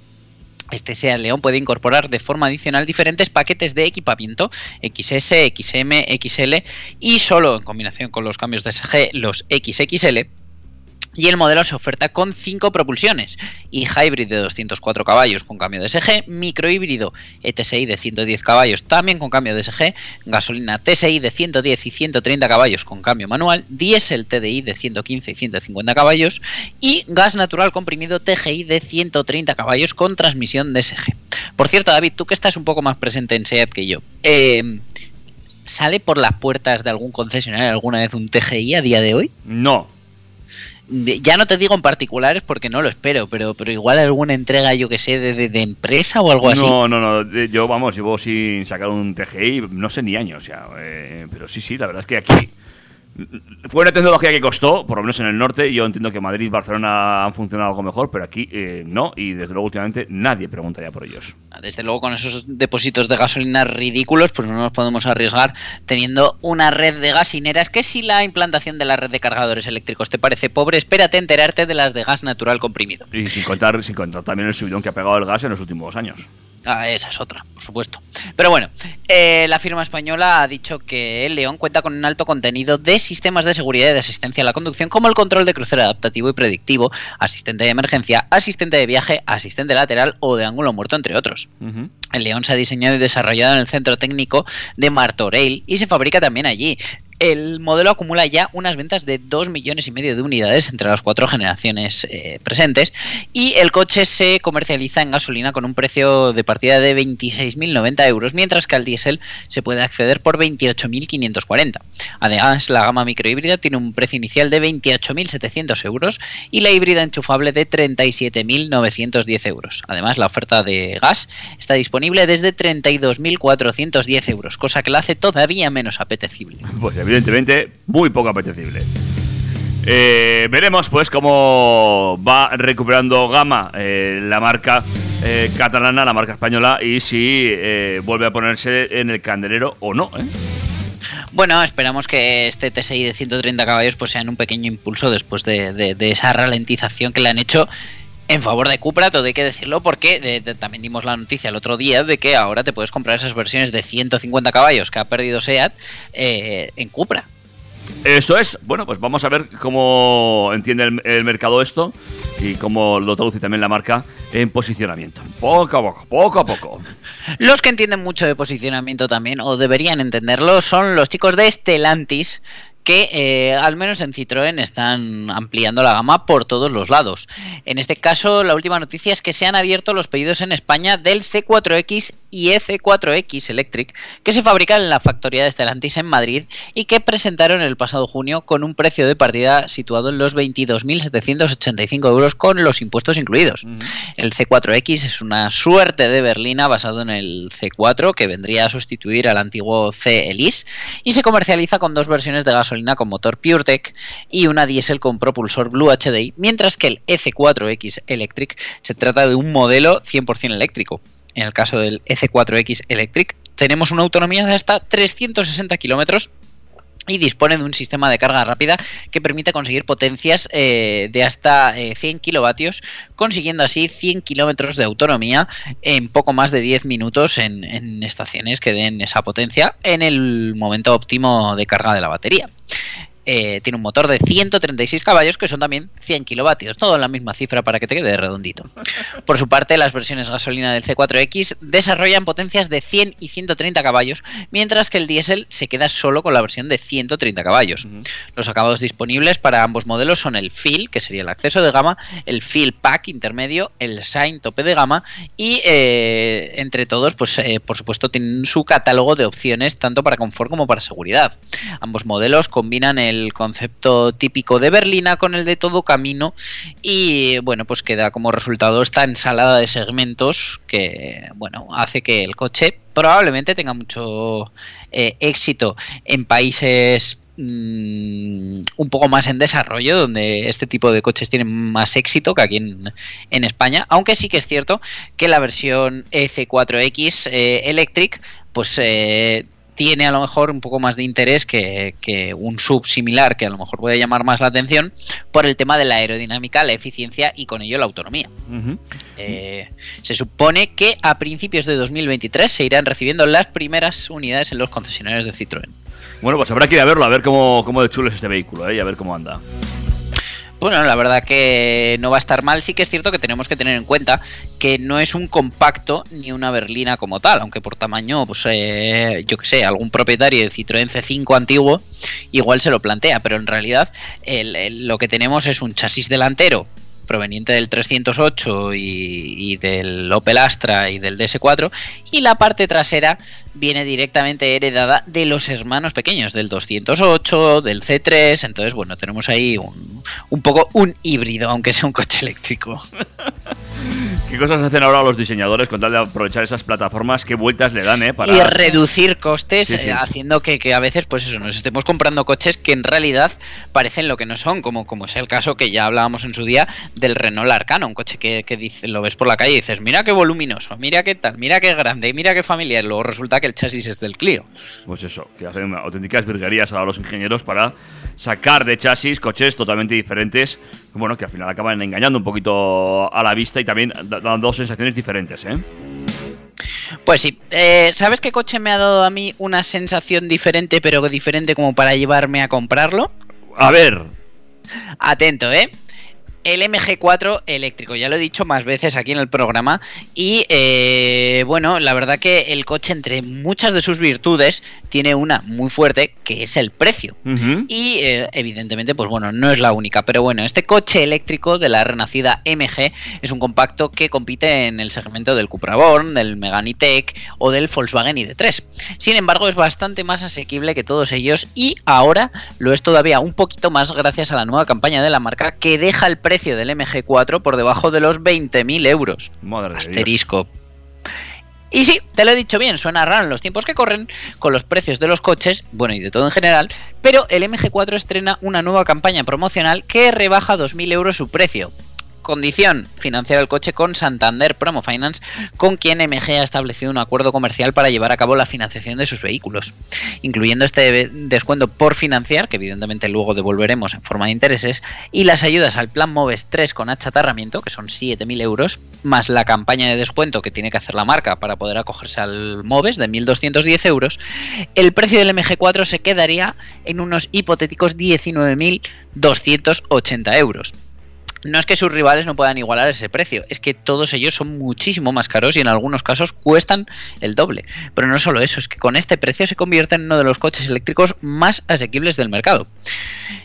Este SEAT León puede incorporar de forma adicional diferentes paquetes de equipamiento XS, XM, XL y solo en combinación con los cambios de SG, los XXL. Y el modelo se oferta con 5 propulsiones, y hybrid de 204 caballos con cambio de SG, microhíbrido ETSI de 110 caballos también con cambio de SG, gasolina TSI de 110 y 130 caballos con cambio manual, diésel TDI de 115 y 150 caballos y gas natural comprimido TGI de 130 caballos con transmisión de SG. Por cierto, David, tú que estás un poco más presente en SEAT que yo, eh, ¿sale por las puertas de algún concesionario alguna vez un TGI a día de hoy? No, Ya no te digo en particulares porque no lo espero, pero, pero igual alguna entrega, yo que sé, de, de- empresa o algo así. no, no, no. Yo, vamos, llevo sin sacar un TGI, no sé ni años ya. eh, pero sí, sí, la verdad es que aquí fue una tecnología que costó, por lo menos en el norte. Yo entiendo que Madrid y Barcelona han funcionado algo mejor, pero aquí eh, no. Y desde luego, últimamente, nadie preguntaría por ellos. Desde luego, con esos depósitos de gasolina ridículos, pues no nos podemos arriesgar teniendo una red de gasineras que si la implantación de la red de cargadores eléctricos te parece pobre, espérate a enterarte de las de gas natural comprimido. Y sin contar, sin contar también el subidón que ha pegado el gas en los últimos años. Ah, esa es otra, por supuesto. Pero bueno, eh, la firma española ha dicho que el León cuenta con un alto contenido de sistemas de seguridad y de asistencia a la conducción, como el control de crucero adaptativo y predictivo, asistente de emergencia, asistente de viaje, asistente lateral o de ángulo muerto, entre otros. El León se ha diseñado y desarrollado en el centro técnico de Martorell y se fabrica también allí. El modelo acumula ya unas ventas de 2 millones y medio de unidades entre las cuatro generaciones eh, presentes y el coche se comercializa en gasolina con un precio de partida de 26.090 euros, mientras que al diésel se puede acceder por 28.540. Además, la gama microhíbrida tiene un precio inicial de 28.700 euros y la híbrida enchufable de 37.910 euros. Además, la oferta de gas está disponible desde 32.410 euros, cosa que la hace todavía menos apetecible. Pues evidentemente, muy poco apetecible. Eh, veremos pues cómo va recuperando gama eh, la marca eh, catalana, la marca española, y si vuelve a ponerse en el candelero o no. Bueno, esperamos que este TSI de 130 caballos pues sea un pequeño impulso después de, de- de esa ralentización que le han hecho en favor de Cupra, todo hay que decirlo, porque de- de- también dimos la noticia el otro día de que ahora te puedes comprar esas versiones de 150 caballos que ha perdido SEAT eh, en Cupra. Eso es. Bueno, pues vamos a ver cómo entiende el, el mercado esto y cómo lo traduce también la marca en posicionamiento. Poco a poco, poco a poco. Los que entienden mucho de posicionamiento también, o deberían entenderlo, son los chicos de Stellantis, que eh, al menos en Citroën están ampliando la gama por todos los lados. En este caso, la última noticia es que se han abierto los pedidos en España del C4X y EC4X Electric, que se fabrican en la factoría de Stellantis en Madrid y que presentaron el pasado junio con un precio de partida situado en los 22.785 euros con los impuestos incluidos. El C4X es una suerte de berlina basado en el C4 que vendría a sustituir al antiguo C Elise y se comercializa con dos versiones de gasolina con motor PureTech y una diésel con propulsor Blue HDI, mientras que el EC4X Electric se trata de un modelo 100% eléctrico. En el caso del EC4X Electric tenemos una autonomía de hasta 360 kilómetros y dispone de un sistema de carga rápida que permite conseguir potencias eh, de hasta eh, 100 kilovatios, consiguiendo así 100 kilómetros de autonomía en poco más de 10 minutos en, en estaciones que den esa potencia en el momento óptimo de carga de la batería. Eh, tiene un motor de 136 caballos que son también 100 kilovatios, todo en la misma cifra para que te quede redondito. Por su parte, las versiones gasolina del C4X desarrollan potencias de 100 y 130 caballos, mientras que el diésel se queda solo con la versión de 130 caballos. Los acabados disponibles para ambos modelos son el Fill, que sería el acceso de gama, el Fill Pack intermedio, el Shine tope de gama y eh, entre todos, pues eh, por supuesto tienen su catálogo de opciones tanto para confort como para seguridad. Ambos modelos combinan el concepto típico de berlina con el de todo camino y bueno, pues queda como resultado esta ensalada de segmentos que bueno, hace que el coche probablemente tenga mucho eh, éxito en países mm, un poco más en desarrollo, donde este tipo de coches tienen más éxito que aquí en, en España, aunque sí que es cierto que la versión EC4X eh, Electric, pues eh, tiene a lo mejor un poco más de interés que, que un sub similar que a lo mejor puede llamar más la atención por el tema de la aerodinámica, la eficiencia y con ello la autonomía. Eh, se supone que a principios de 2023 se irán recibiendo las primeras unidades en los concesionarios de Citroën. Bueno, pues habrá que ir a verlo, a ver cómo, cómo de chulo es este vehículo, ¿eh? y a ver cómo anda. Bueno, la verdad que no va a estar mal. Sí que es cierto que tenemos que tener en cuenta que no es un compacto ni una berlina como tal, aunque por tamaño, pues eh, yo que sé, algún propietario de Citroën C5 antiguo igual se lo plantea, pero en realidad el- lo que tenemos es un chasis delantero proveniente del 308 y, del Opel Astra y del DS4 y la parte trasera viene directamente heredada de los hermanos pequeños del 208 del C3 entonces bueno tenemos ahí un, un poco un híbrido aunque sea un coche eléctrico ¿Qué cosas hacen ahora los diseñadores con tal de aprovechar esas plataformas? ¿Qué vueltas le dan, eh? Para... y reducir costes Sí, sí. eh, haciendo que, que a veces pues eso nos estemos comprando coches que en realidad parecen lo que no son como como es el caso que ya hablábamos en su día del Renault Arcano un coche que, que dice, lo ves por la calle y dices mira qué voluminoso mira qué tal mira qué grande mira qué familiar luego resulta que el chasis es del Clio Pues eso, que hacen auténticas virguerías ahora los ingenieros para sacar de chasis coches totalmente diferentes, bueno, que al final acaban engañando un poquito a la vista y también da- dando sensaciones diferentes, ¿eh? Pues sí, eh, ¿sabes qué coche me ha dado a mí una sensación diferente, pero diferente como para llevarme a comprarlo? A ver, Atento, ¿eh? El MG4 eléctrico, ya lo he dicho más veces aquí en el programa. Y eh, bueno, la verdad que el coche, entre muchas de sus virtudes, tiene una muy fuerte, que es el precio. Y eh, evidentemente, pues bueno, no es la única, pero bueno, este coche eléctrico de la renacida MG es un compacto que compite en el segmento del Cupra Born, del Megane E-Tech o del Volkswagen ID3. Sin embargo, es bastante más asequible que todos ellos y ahora lo es todavía un poquito más gracias a la nueva campaña de la marca que deja el precio del MG4 por debajo de los 20.000 euros. madre de Dios. Asterisco. Y sí, te lo he dicho bien, suena raro en los tiempos que corren, con los precios de los coches, bueno y de todo en general, pero el MG4 estrena una nueva campaña promocional que rebaja 2.000 euros su precio. Condición, financiar el coche con Santander Promo Finance, con quien MG ha establecido un acuerdo comercial para llevar a cabo la financiación de sus vehículos, incluyendo este descuento por financiar, que evidentemente luego devolveremos en forma de intereses, y las ayudas al plan Moves 3 con achatarramiento, que son 7.000 euros, más la campaña de descuento que tiene que hacer la marca para poder acogerse al Moves de 1.210 euros, el precio del MG4 se quedaría en unos hipotéticos 19.280 euros. No es que sus rivales no puedan igualar ese precio, es que todos ellos son muchísimo más caros y en algunos casos cuestan el doble. Pero no solo eso, es que con este precio se convierte en uno de los coches eléctricos más asequibles del mercado.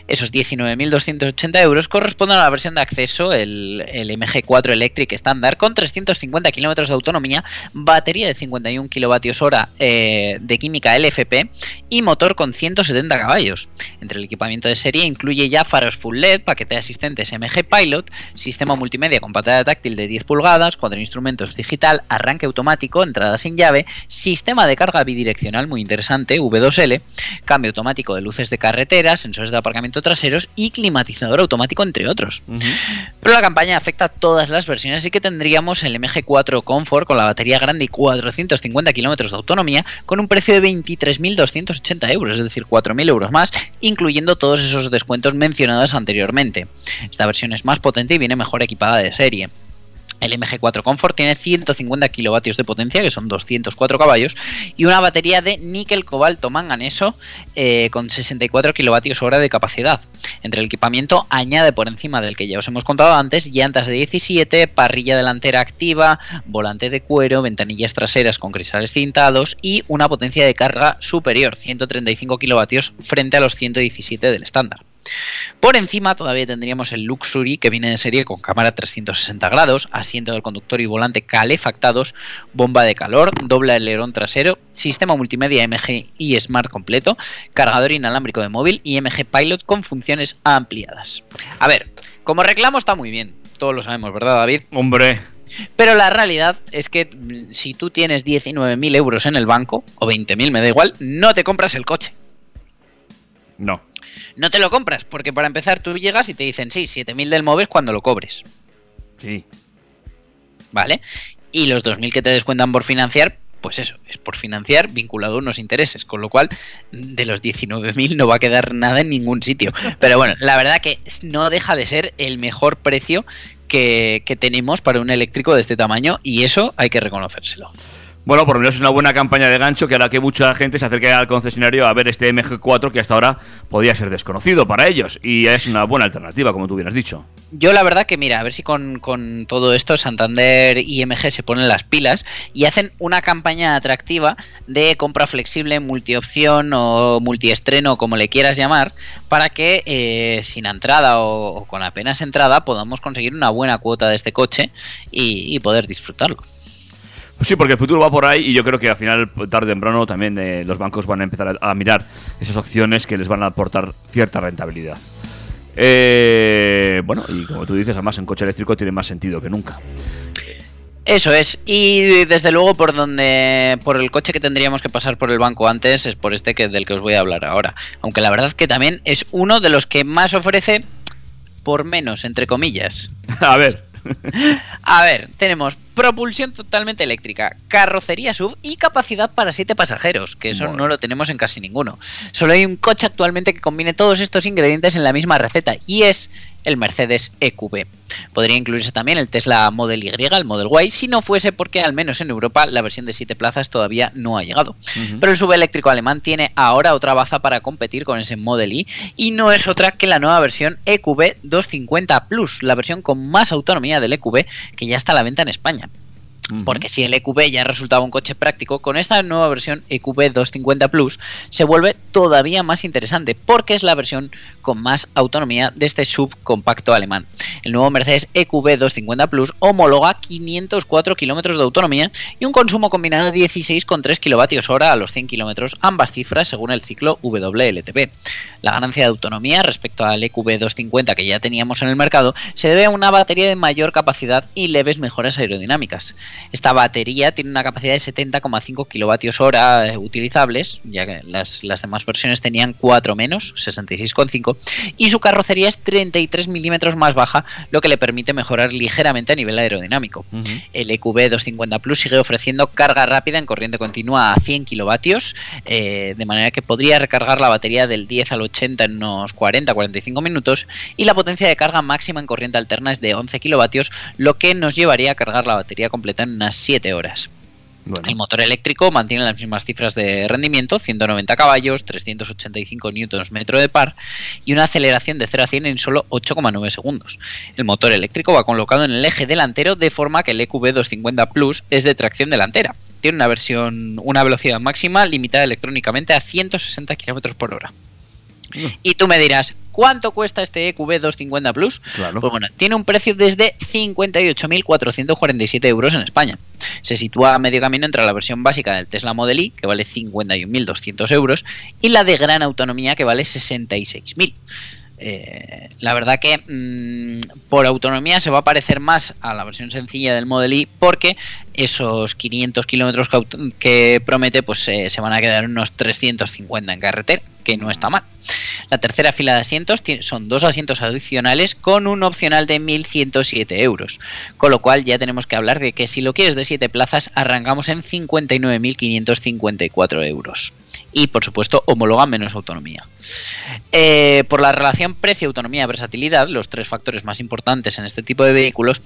Esos 19.280 euros corresponden a la versión de acceso, el, el MG4 Electric estándar, con 350 kilómetros de autonomía, batería de 51 kilovatios hora eh, de química LFP y motor con 170 caballos. Entre el equipamiento de serie incluye ya faros full LED, paquete de asistentes MG Pilot, sistema multimedia con pantalla táctil de 10 pulgadas, cuadro de instrumentos digital, arranque automático, entrada sin llave, sistema de carga bidireccional muy interesante, V2L, cambio automático de luces de carretera, sensores de aparcamiento traseros y climatizador automático, entre otros. Pero la campaña afecta a todas las versiones, así que tendríamos el MG4 Comfort con la batería grande y 450 kilómetros de autonomía con un precio de 23.280 euros, es decir, 4.000 euros más, incluyendo todos esos descuentos mencionados anteriormente. Esta versión es más potente y viene mejor equipada de serie. El MG4 Comfort tiene 150 kilovatios de potencia, que son 204 caballos, y una batería de níquel, cobalto, manganeso eh, con 64 kilovatios hora de capacidad. Entre el equipamiento añade por encima del que ya os hemos contado antes, llantas de 17, parrilla delantera activa, volante de cuero, ventanillas traseras con cristales cintados y una potencia de carga superior, 135 kilovatios frente a los 117 del estándar. Por encima todavía tendríamos el Luxury que viene de serie con cámara 360 grados, asiento del conductor y volante calefactados, bomba de calor, doble alerón trasero, sistema multimedia MG y Smart completo, cargador inalámbrico de móvil y MG Pilot con funciones ampliadas. A ver, como reclamo está muy bien, todos lo sabemos, ¿verdad David? Hombre, Pero la realidad es que mm, si tú tienes 19.000 euros en el banco, o 20.000, me da igual, no te compras el coche. no. No te lo compras, porque para empezar tú llegas y te dicen, sí, 7.000 del móvil cuando lo cobres, Sí. ¿vale? Y los 2.000 que te descuentan por financiar, pues eso, es por financiar vinculado a unos intereses, con lo cual de los 19.000 no va a quedar nada en ningún sitio. Pero bueno, la verdad que no deja de ser el mejor precio que, que tenemos para un eléctrico de este tamaño y eso hay que reconocérselo. Bueno, por lo menos es una buena campaña de gancho que hará que mucha gente se acerque al concesionario a ver este MG4 que hasta ahora podía ser desconocido para ellos. Y es una buena alternativa, como tú hubieras dicho. Yo la verdad que mira, a ver si con, con todo esto Santander y IMG se ponen las pilas y hacen una campaña atractiva de compra flexible, multiopción o multiestreno, como le quieras llamar, para que eh, sin entrada o, con apenas entrada podamos conseguir una buena cuota de este coche y poder disfrutarlo. Sí, porque el futuro va por ahí y yo creo que al final, tarde o temprano, también eh, los bancos van a empezar a, a mirar esas opciones que les van a aportar cierta rentabilidad. Eh, bueno, y como tú dices, además en coche eléctrico tiene más sentido que nunca. Eso es, y desde luego por donde por el coche que tendríamos que pasar por el banco antes es por este que del que os voy a hablar ahora. Aunque la verdad que también es uno de los que más ofrece por menos, entre comillas. a ver. A ver, tenemos propulsión totalmente eléctrica, carrocería sub y capacidad para 7 pasajeros, que eso Bueno. no lo tenemos en casi ninguno. Solo hay un coche actualmente que combine todos estos ingredientes en la misma receta y es el Mercedes EQB. Podría incluirse también el Tesla Model Y, el Model Y, si no fuese porque al menos en Europa la versión de 7 plazas todavía no ha llegado. Pero el subeléctrico alemán tiene ahora otra baza para competir con ese Model Y y no es otra que la nueva versión EQB 250 Plus, la versión con más autonomía del EQB que ya está a la venta en España. Porque si el EQB ya resultaba un coche práctico, con esta nueva versión EQB 250 Plus se vuelve todavía más interesante porque es la versión con más autonomía de este subcompacto alemán. El nuevo Mercedes EQB 250 Plus homologa 504 kilómetros de autonomía y un consumo combinado de 16,3 kilovatios hora a los 100 kilómetros, ambas cifras según el ciclo WLTP. La ganancia de autonomía respecto al EQB 250 que ya teníamos en el mercado se debe a una batería de mayor capacidad y leves mejoras aerodinámicas. Esta batería tiene una capacidad de 70,5 kilovatios hora eh, utilizables, ya que las, las demás versiones tenían 4 menos, 66,5, y su carrocería es 33 milímetros más baja, lo que le permite mejorar ligeramente a nivel aerodinámico. El EQB 250 Plus sigue ofreciendo carga rápida en corriente continua a 100 kilovatios, eh, de manera que podría recargar la batería del 10 al 80 en unos 40-45 minutos, y la potencia de carga máxima en corriente alterna es de 11 kilovatios, lo que nos llevaría a cargar la batería completa en unas 7 horas. Bueno, El motor eléctrico mantiene las mismas cifras de rendimiento, 190 caballos, 385 Nm de par y una aceleración de 0 a 100 en solo 8,9 segundos. El motor eléctrico va colocado en el eje delantero de forma que el E EQB 250 Plus es de tracción delantera. Tiene una versión, una velocidad máxima limitada electrónicamente a 160 km por hora. Y tú me dirás, ¿cuánto cuesta este EQB 250 Plus? Claro. Pues bueno, tiene un precio desde 58.447 euros en España. Se sitúa a medio camino entre la versión básica del Tesla Model Y, que vale 51.200 euros, y la de gran autonomía, que vale 66.000. Eh, la verdad que mm, por autonomía se va a parecer más a la versión sencilla del Model Y porque esos 500 kilómetros que promete pues eh, se van a quedar unos 350 en carretera. Que no está mal. La tercera fila de asientos son dos asientos adicionales con un opcional de 1.107 euros, con lo cual ya tenemos que hablar de que si lo quieres de 7 plazas arrancamos en 59.554 euros. Y por supuesto homologa menos autonomía. Eh, por la relación precio-autonomía-versatilidad, los tres factores más importantes en este tipo de vehículos,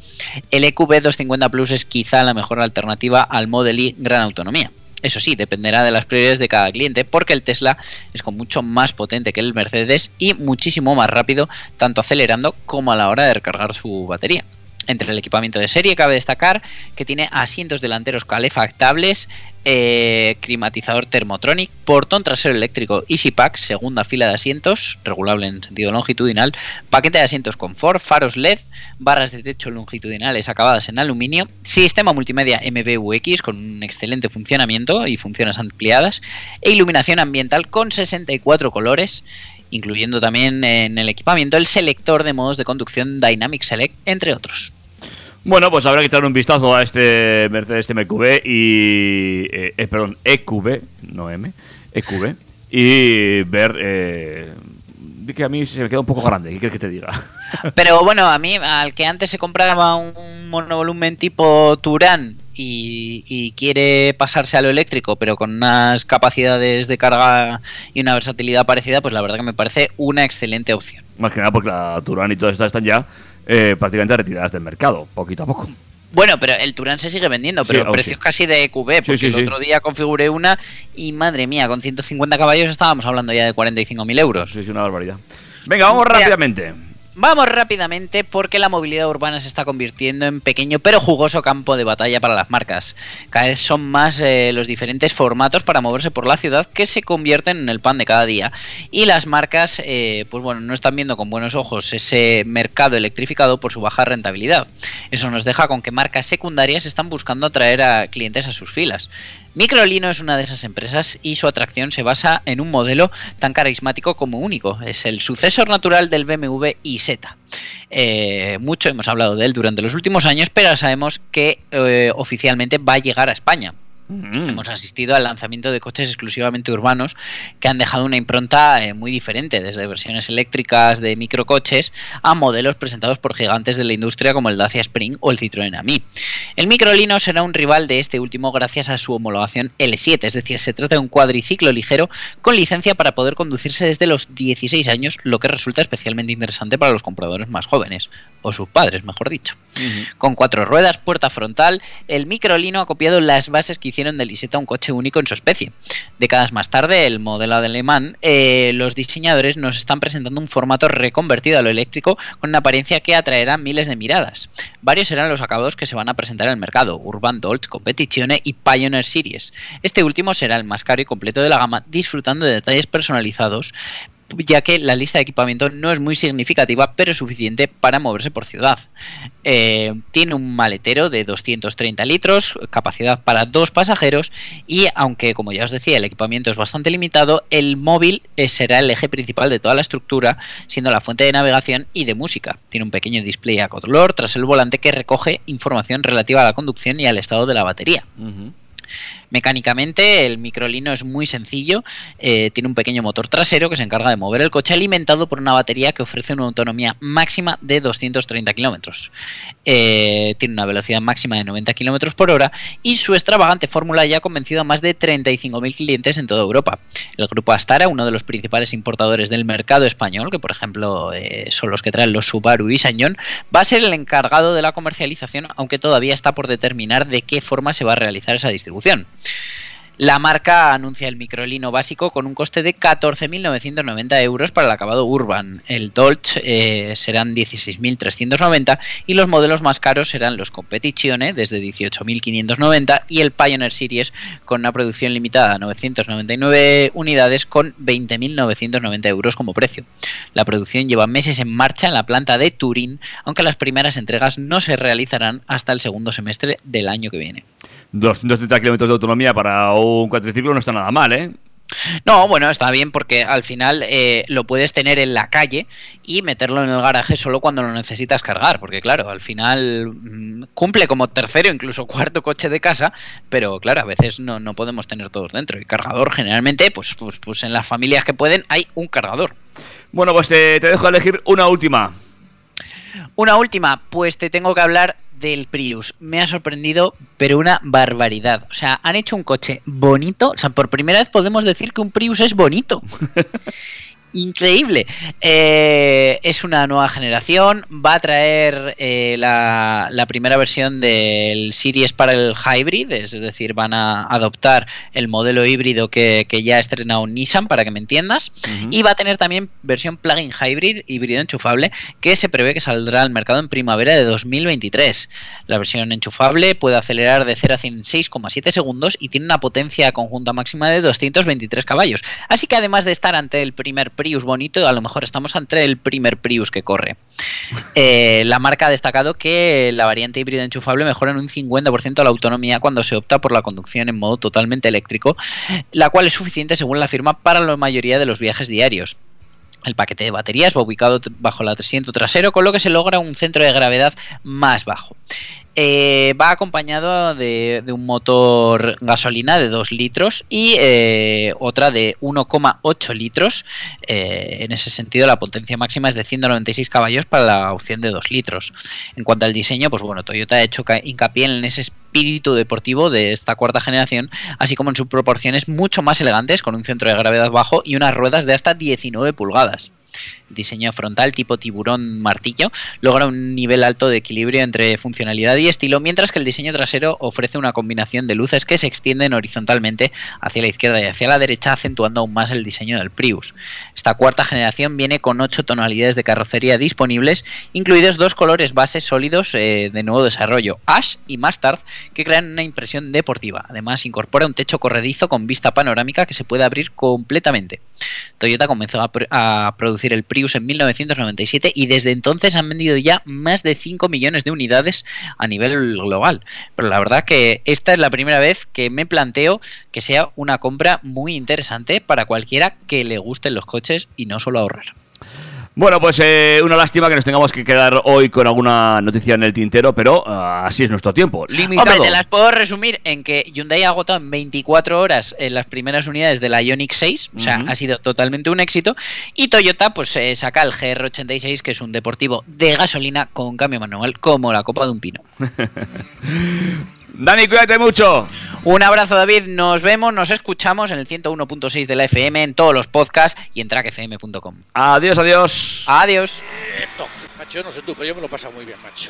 el EQB 250 Plus es quizá la mejor alternativa al Model I gran autonomía. Eso sí, dependerá de las prioridades de cada cliente, porque el Tesla es con mucho más potente que el Mercedes y muchísimo más rápido, tanto acelerando como a la hora de recargar su batería. Entre el equipamiento de serie cabe destacar que tiene asientos delanteros calefactables, eh, climatizador Thermotronic, portón trasero eléctrico EasyPack, segunda fila de asientos, regulable en sentido longitudinal, paquete de asientos confort, faros LED, barras de techo longitudinales acabadas en aluminio, sistema multimedia MBUX con un excelente funcionamiento y funciones ampliadas, e iluminación ambiental con 64 colores, incluyendo también en el equipamiento el selector de modos de conducción Dynamic Select, entre otros. Bueno, pues habrá que echar un vistazo a este Mercedes MQB y. eh, eh, perdón, EQB, no M, EQB. Y ver. Eh, que a mí se me queda un poco grande, ¿qué quieres que te diga? Pero bueno, a mí, al que antes se compraba un monovolumen tipo Turán y, y quiere pasarse a lo eléctrico, pero con unas capacidades de carga y una versatilidad parecida, pues la verdad que me parece una excelente opción. Más que nada porque la Turán y todas estas están ya eh, prácticamente retiradas del mercado, poquito a poco. Bueno, pero el Turán se sigue vendiendo, Sí, pero aún precios sí. casi de EQB, porque sí, el sí. otro día configuré una y madre mía, con 150 caballos estábamos hablando ya de 45.000 euros. Sí, es una barbaridad. Venga, vamos rápidamente. Vamos rápidamente porque la movilidad urbana se está convirtiendo en pequeño pero jugoso campo de batalla para las marcas. Cada vez son más eh, los diferentes formatos para moverse por la ciudad que se convierten en el pan de cada día. Y las marcas, eh, pues bueno, no están viendo con buenos ojos ese mercado electrificado por su baja rentabilidad. Eso nos deja con que marcas secundarias están buscando atraer a clientes a sus filas. Microlino es una de esas empresas y su atracción se basa en un modelo tan carismático como único. Es el sucesor natural del BMW iZ. Eh, mucho hemos hablado de él durante los últimos años, pero sabemos que eh, oficialmente va a llegar a España. Mm. Hemos asistido al lanzamiento de coches exclusivamente urbanos que han dejado una impronta eh, muy diferente, desde versiones eléctricas de microcoches a modelos presentados por gigantes de la industria como el Dacia Spring o el Citroën AMI. El microlino será un rival de este último gracias a su homologación L7, es decir, se trata de un cuadriciclo ligero con licencia para poder conducirse desde los 16 años, lo que resulta especialmente interesante para los compradores más jóvenes, o sus padres, mejor dicho. Con cuatro ruedas, puerta frontal, el microlino ha copiado las bases que hicieron del Isetta un coche único en su especie. Décadas más tarde, el modelo alemán, eh, los diseñadores nos están presentando un formato reconvertido a lo eléctrico con una apariencia que atraerá miles de miradas. Varios serán los acabados que se van a presentar en el mercado, Urban Dolce, Competizione y Pioneer Series. Este último será el más caro y completo de la gama, disfrutando de detalles personalizados ya que la lista de equipamiento no es muy significativa, pero suficiente para moverse por ciudad. Eh, tiene un maletero de 230 litros, capacidad para dos pasajeros y aunque, como ya os decía, el equipamiento es bastante limitado, el móvil eh, será el eje principal de toda la estructura, siendo la fuente de navegación y de música. Tiene un pequeño display a color tras el volante que recoge información relativa a la conducción y al estado de la batería. Mecánicamente el microlino es muy sencillo, eh, tiene un pequeño motor trasero que se encarga de mover el coche alimentado por una batería que ofrece una autonomía máxima de 230 kilómetros. Eh, tiene una velocidad máxima de 90 kilómetros por hora y su extravagante fórmula ya ha convencido a más de 35.000 clientes en toda Europa. El grupo Astara, uno de los principales importadores del mercado español, que por ejemplo eh, son los que traen los Subaru y Sañón, va a ser el encargado de la comercialización, aunque todavía está por determinar de qué forma se va a realizar esa distribución. La marca anuncia el microlino básico con un coste de 14.990 euros para el acabado Urban. El Dolce eh, serán 16.390 y los modelos más caros serán los Competizione desde 18.590 y el Pioneer Series con una producción limitada a 999 unidades con 20.990 euros como precio. La producción lleva meses en marcha en la planta de Turín, aunque las primeras entregas no se realizarán hasta el segundo semestre del año que viene. 230 kilómetros de autonomía para un cuatriciclo no está nada mal, ¿eh? No, bueno, está bien porque al final eh, lo puedes tener en la calle y meterlo en el garaje solo cuando lo necesitas cargar, porque claro, al final mm, cumple como tercero, incluso cuarto coche de casa, pero claro, a veces no, no podemos tener todos dentro. Y cargador, generalmente, pues, pues, pues en las familias que pueden hay un cargador. Bueno, pues te, te dejo elegir una última. Una última, pues te tengo que hablar del Prius. Me ha sorprendido, pero una barbaridad. O sea, han hecho un coche bonito. O sea, por primera vez podemos decir que un Prius es bonito. Increíble. Eh, es una nueva generación. Va a traer eh, la, la primera versión del Series para el Hybrid. Es decir, van a adoptar el modelo híbrido que, que ya ha estrenado Nissan, para que me entiendas. Y va a tener también versión plug-in hybrid, híbrido enchufable, que se prevé que saldrá al mercado en primavera de 2023. La versión enchufable puede acelerar de 0 a 100 en 6,7 segundos y tiene una potencia conjunta máxima de 223 caballos. Así que además de estar ante el primer Prius bonito, a lo mejor estamos ante el primer Prius que corre. Eh, la marca ha destacado que la variante híbrida enchufable mejora en un 50% la autonomía cuando se opta por la conducción en modo totalmente eléctrico, la cual es suficiente según la firma para la mayoría de los viajes diarios. El paquete de baterías va ubicado bajo el asiento trasero, con lo que se logra un centro de gravedad más bajo. Eh, va acompañado de, un motor gasolina de 2 litros y eh, otra de 1,8 litros. Eh, en ese sentido, la potencia máxima es de 196 caballos para la opción de 2 litros. En cuanto al diseño, pues bueno, Toyota ha hecho ca- hincapié en ese espíritu deportivo de esta cuarta generación, así como en sus proporciones mucho más elegantes, con un centro de gravedad bajo y unas ruedas de hasta 19 pulgadas. Diseño frontal tipo tiburón martillo logra un nivel alto de equilibrio entre funcionalidad y estilo, mientras que el diseño trasero ofrece una combinación de luces que se extienden horizontalmente hacia la izquierda y hacia la derecha, acentuando aún más el diseño del Prius. Esta cuarta generación viene con 8 tonalidades de carrocería disponibles, incluidos dos colores bases sólidos eh, de nuevo desarrollo, Ash y Mustard, que crean una impresión deportiva. Además, incorpora un techo corredizo con vista panorámica que se puede abrir completamente. Toyota comenzó a, pr- a producir el Prius en 1997 y desde entonces han vendido ya más de 5 millones de unidades a nivel global. Pero la verdad que esta es la primera vez que me planteo que sea una compra muy interesante para cualquiera que le gusten los coches y no solo ahorrar. Bueno, pues eh, una lástima que nos tengamos que quedar hoy con alguna noticia en el tintero, pero ah, así es nuestro tiempo. Limitado. Hombre, te las puedo resumir en que Hyundai ha agotado en 24 horas en las primeras unidades de la Ioniq 6, o sea, ha sido totalmente un éxito. Y Toyota, pues eh, saca el GR86, que es un deportivo de gasolina con cambio manual, como la copa de un pino. Dani, cuídate mucho. Un abrazo, David. Nos vemos, nos escuchamos en el 101.6 de la FM, en todos los podcasts y en trackfm.com. Adiós, adiós. Adiós. Macho, yo no sé tú, pero yo me lo he pasado muy bien, macho.